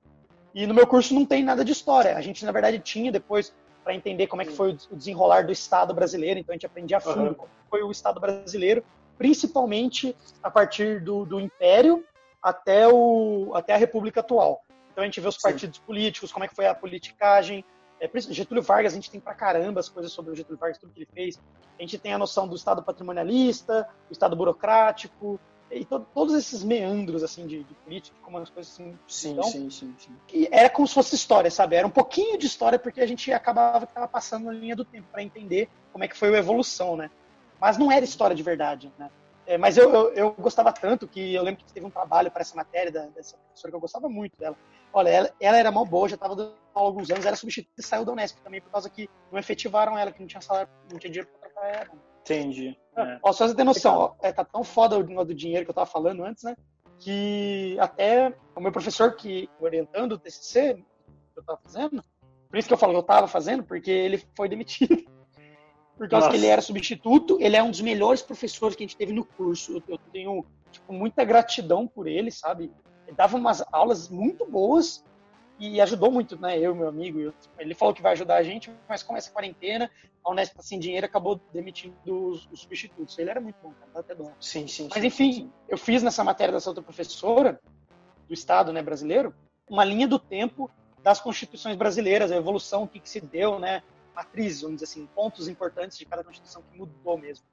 A: E no meu curso não tem nada de história. A gente, na verdade, tinha depois para entender como é que foi o desenrolar do Estado brasileiro, então a gente aprendia a fundo uhum. como foi o Estado brasileiro, principalmente a partir do, do Império até, o, até a República atual. Então a gente vê os partidos Sim. políticos, como é que foi a politicagem. É, Getúlio Vargas, a gente tem pra caramba as coisas sobre o Getúlio Vargas, tudo que ele fez. A gente tem a noção do Estado patrimonialista, do Estado burocrático, e to todos esses meandros assim de, de política, como as coisas assim.
B: Sim, então, sim, sim, sim.
A: E era como se fosse história, sabe? Era um pouquinho de história porque a gente acabava que tava passando na linha do tempo para entender como é que foi a evolução, né? Mas não era história de verdade, né? É, mas eu, eu, eu, gostava tanto que eu lembro que teve um trabalho para essa matéria da, dessa professora que eu gostava muito dela. Olha, ela, ela era mal boa, já estava dando aula há alguns anos, era substituída e saiu da Unesp também por causa que não efetivaram ela, que não tinha salário, não tinha dinheiro para tratar ela.
B: Entendi.
A: É. Ó, só você ter noção, ó, é, tá tão foda o do dinheiro que eu tava falando antes, né? Que até o meu professor que orientando o TCC que eu tava fazendo, por isso que eu falo que eu tava fazendo, porque ele foi demitido. Por causa Nossa. que ele era substituto, ele é um dos melhores professores que a gente teve no curso. Eu tenho tipo, muita gratidão por ele, sabe? Ele dava umas aulas muito boas e ajudou muito, né? Eu, meu amigo, eu, ele falou que vai ajudar a gente, mas com essa quarentena, a Unesp tá sem dinheiro acabou demitindo os, os substitutos. Ele era muito bom, cara, até dó.
B: Sim, sim.
A: Mas enfim, sim. eu fiz nessa matéria dessa outra professora do Estado, né, brasileiro, uma linha do tempo das constituições brasileiras, a evolução, o que, que se deu, né? Matrizes, vamos dizer assim, pontos importantes de cada Constituição que mudou mesmo.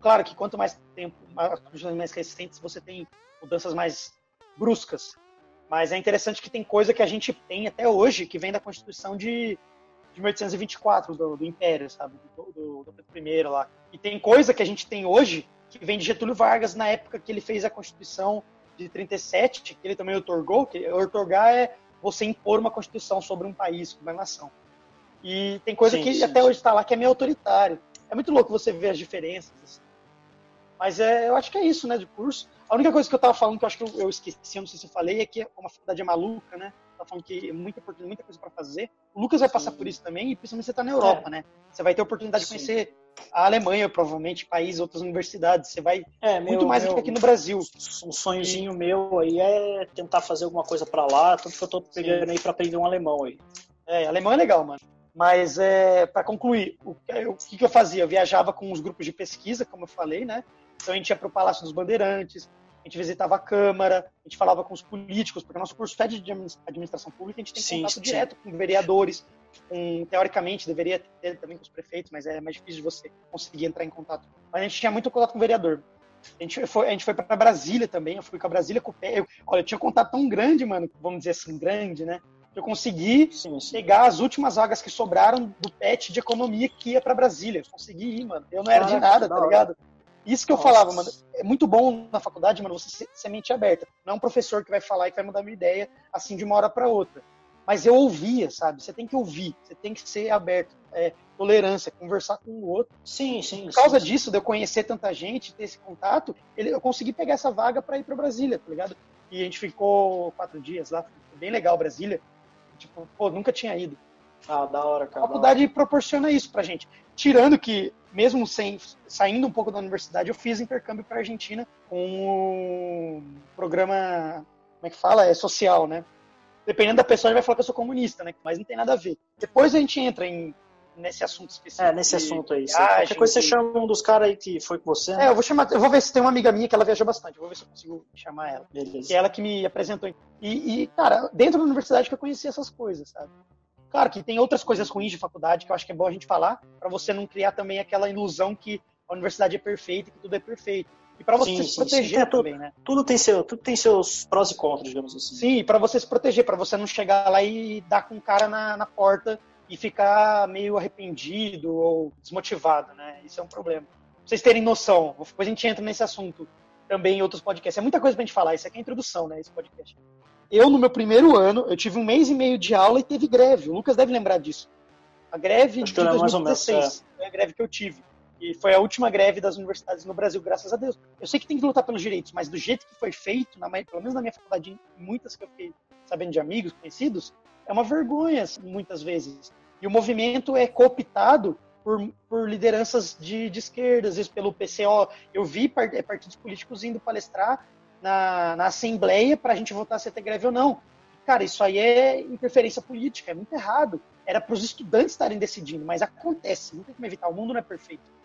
A: Claro que quanto mais tempo, as Constituições mais recentes, você tem mudanças mais bruscas. Mas é interessante que tem coisa que a gente tem até hoje que vem da Constituição de, de 1824, do, do Império, sabe? Do, do, do primeiro lá. E tem coisa que a gente tem hoje que vem de Getúlio Vargas na época que ele fez a Constituição de 37, que ele também otorgou, que otorgar é você impor uma Constituição sobre um país, uma nação. E tem coisa sim, que sim, até sim. hoje está lá que é meio autoritário. É muito louco você ver as diferenças. Assim. Mas é, eu acho que é isso, né, de curso. A única coisa que eu estava falando, que eu acho que eu, eu esqueci, eu não sei se eu falei, é que como a faculdade é maluca, né? Tá falando que é muita oportunidade, muita coisa para fazer. O Lucas vai passar por isso também, e principalmente você está na Europa, é. né? Você vai ter a oportunidade de conhecer a Alemanha, provavelmente, país, outras universidades. Você vai é, meu, muito mais meu, do que aqui no Brasil.
D: Um sonhozinho meu aí é tentar fazer alguma coisa para lá, tanto que eu estou pegando aí para aprender um alemão aí.
A: É, alemão é legal, mano. Mas, é, para concluir, o, o, que, eu fazia? Eu viajava com os grupos de pesquisa, como eu falei, né? Então a gente ia para o Palácio dos Bandeirantes, a gente visitava a Câmara, a gente falava com os políticos, porque o nosso curso é de administração pública, a gente tem sim, contato sim. direto com vereadores, teoricamente deveria ter também com os prefeitos, mas é mais difícil de você conseguir entrar em contato. Mas a gente tinha muito contato com o vereador. A gente foi, a gente foi para Brasília também, eu fui com a Brasília com o pé. Eu, olha, eu tinha contato tão grande, mano, vamos dizer assim, grande, né? Eu consegui sim, pegar as últimas vagas que sobraram do PET de economia que ia para Brasília. Consegui ir, mano. Eu não era de nada, tá ligado? Isso que eu Nossa. falava, mano. É muito bom na faculdade, mano, você ser mente aberta. Não é um professor que vai falar e que vai mudar minha ideia assim de uma hora para outra. Mas eu ouvia, sabe? Você tem que ouvir, você tem que ser aberto. É, tolerância, conversar com o outro.
B: Sim, sim.
A: Por causa
B: sim,
A: disso, sim. de eu conhecer tanta gente, ter esse contato, ele, eu consegui pegar essa vaga para ir para Brasília, tá ligado? E a gente ficou quatro dias lá, foi bem legal Brasília. Tipo, pô, nunca tinha ido.
B: Ah, da hora, cara.
A: A faculdade proporciona isso pra gente. Tirando que, mesmo sem saindo um pouco da universidade, eu fiz intercâmbio pra Argentina com o programa, como é que fala? É social, né? Dependendo da pessoa, ele vai falar que eu sou comunista, né? Mas não tem nada a ver. Depois a gente entra em nesse assunto específico.
B: É, nesse assunto aí. Viagem, Qualquer coisa você chama um dos caras aí que foi com você.
A: Né? É, eu vou chamar, eu vou ver se tem uma amiga minha que ela viajou bastante. Eu vou ver se eu consigo chamar ela. Beleza. Que é ela que me apresentou. E, e, cara, dentro da universidade que eu conheci essas coisas, sabe? Claro que tem outras coisas ruins de faculdade que eu acho que é bom a gente falar, para você não criar também aquela ilusão que a universidade é perfeita, que tudo é perfeito. E para você sim, se sim, proteger sim. também, né?
B: Tudo tem, seu, tudo tem seus prós e contras, digamos assim.
A: Sim, para você se proteger, para você não chegar lá e dar com o cara na, na porta e ficar meio arrependido ou desmotivado, né? Isso é um problema. Pra vocês terem noção, depois a gente entra nesse assunto também em outros podcasts. É muita coisa pra gente falar, isso aqui é a introdução, né? Esse podcast. Eu, no meu primeiro ano, eu tive um mês e meio de aula e teve greve. O Lucas deve lembrar disso. A greve Acho de 2016 menos, é. foi a greve que eu tive. E foi a última greve das universidades no Brasil, graças a Deus. Eu sei que tem que lutar pelos direitos, mas do jeito que foi feito, na, pelo menos na minha faculdade, muitas que eu fiquei sabendo de amigos, conhecidos, é uma vergonha, assim, muitas vezes. E o movimento é cooptado por, por lideranças de, de esquerda, às vezes pelo PCO. Eu vi é, partidos políticos indo palestrar na, na Assembleia para a gente votar se ter greve ou não. Cara, isso aí é interferência política, é muito errado. Era para os estudantes estarem decidindo, mas acontece, não tem como evitar, o mundo não é perfeito.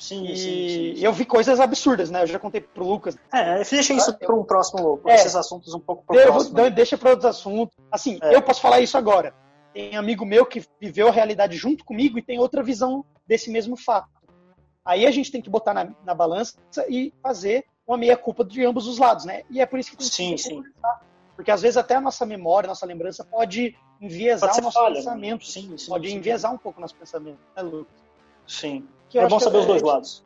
A: Sim, e sim, sim, sim. eu vi coisas absurdas, né? Eu já contei pro Lucas.
B: É, deixa isso para um próximo, é, esses assuntos um pouco pro eu, próximo.
A: Né? Deixa para outros assuntos. Assim, é. eu posso falar isso agora. Tem amigo meu que viveu a realidade junto comigo e tem outra visão desse mesmo fato. Aí a gente tem que botar na, na balança e fazer uma meia-culpa de ambos os lados, né? E é por isso que tem
B: sim, que sim.
A: Porque às vezes até a nossa memória, a nossa lembrança pode enviesar pode o nosso falha, pensamento. Sim, sim, pode sim, enviesar um pouco o nosso pensamento, né, Lucas?
B: Sim. Que é bom saber é, os dois lados.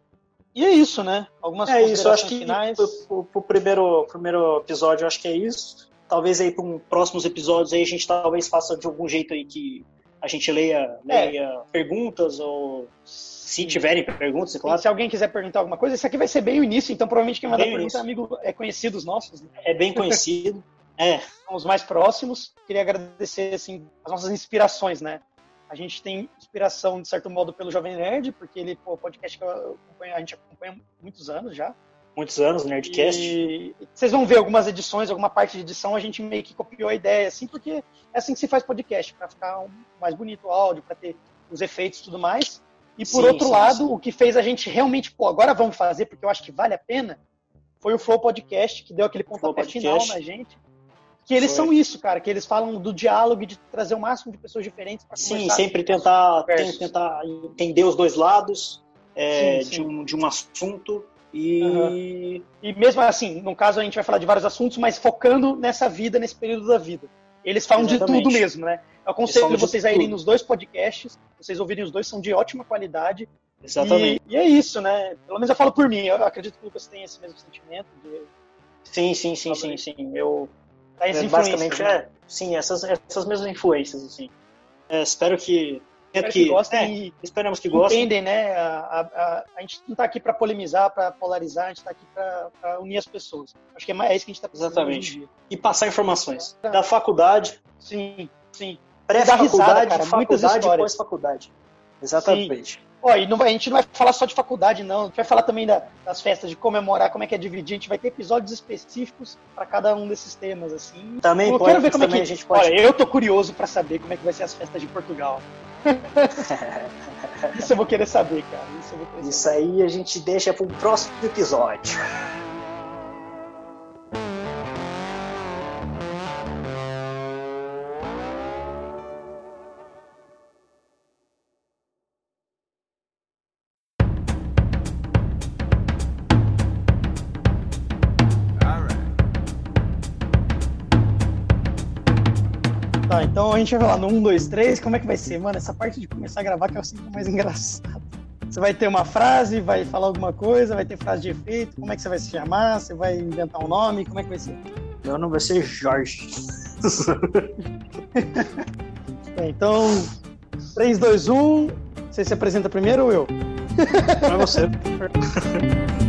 A: E é isso, né?
B: Algumas é isso, eu acho que finais. Pro, pro, primeiro, primeiro episódio, eu acho que é isso. Talvez aí para um próximos episódios aí a gente talvez faça de algum jeito aí que a gente leia, é. leia é. perguntas ou se tiverem perguntas, é claro.
A: se alguém quiser perguntar alguma coisa, esse aqui vai ser bem o início, então provavelmente quem vai dar pergunta é amigo, é conhecido dos nossos. Né?
B: É bem conhecido. é.
A: São os mais próximos. Queria agradecer assim as nossas inspirações, né? A gente tem inspiração, de certo modo, pelo Jovem Nerd, porque ele, pô, podcast que a gente acompanha há muitos anos já.
B: Muitos anos, Nerdcast.
A: E vocês vão ver algumas edições, alguma parte de edição, a gente meio que copiou a ideia, assim, porque é assim que se faz podcast, para ficar um, mais bonito o áudio, para ter os efeitos e tudo mais. E por sim, outro sim, lado, sim. o que fez a gente realmente, pô, agora vamos fazer, porque eu acho que vale a pena, foi o Flow Podcast, que deu aquele pontapé final na gente. Que eles foi. são isso, cara, que eles falam do diálogo e de trazer o máximo de pessoas diferentes para
B: Sim, sempre tentar, tentar entender os dois lados é, de, um, de um assunto. E... Uhum.
A: e mesmo assim, no caso a gente vai falar de vários assuntos, mas focando nessa vida, nesse período da vida. Eles falam Exatamente. de tudo mesmo, né? Eu aconselho vocês a irem nos dois podcasts, vocês ouvirem os dois, são de ótima qualidade.
B: Exatamente.
A: E, e, é isso, né? Pelo menos eu falo por mim, eu acredito que o Lucas tem esse mesmo sentimento. De...
B: Sim, sim, sim, sim, sim. Eu, é, basicamente, né? é, sim, essas, essas mesmas influências, assim. É, espero que
A: Espero que, que gostem é,
B: esperamos que gostem.
A: Entendem, né? A, a, a, a gente não está aqui para polemizar, para polarizar, a gente está aqui para unir as pessoas. Acho que é, é isso que a gente está
B: precisando. Exatamente. E passar informações. Da faculdade.
A: Sim, sim.
B: Pré-faculdade, faculdade e pós-faculdade. Exatamente. Sim.
A: Ó, e não vai, a gente não vai falar só de faculdade, não. A gente vai falar também da, das festas, de comemorar, como é que é dividir. A gente vai ter episódios específicos para cada um desses temas, assim.
B: Também
A: eu
B: pode,
A: quero ver como
B: é que
A: a gente pode. Olha, eu tô curioso para saber como é que vai ser as festas de Portugal. Isso eu vou querer saber, cara. Isso,
B: querer Isso saber. aí a gente deixa para um próximo episódio.
A: Gente vai falar no 1, 2, 3, como é que vai ser? Mano, essa parte de começar a gravar que é o sempre mais engraçado. Você vai ter uma frase, vai falar alguma coisa, vai ter frase de efeito, como é que você vai se chamar? Você vai inventar um nome? Como é que vai ser?
B: Meu nome vai ser Jorge.
A: então, 3, 2, 1. Você se apresenta primeiro ou eu?
B: Pra você.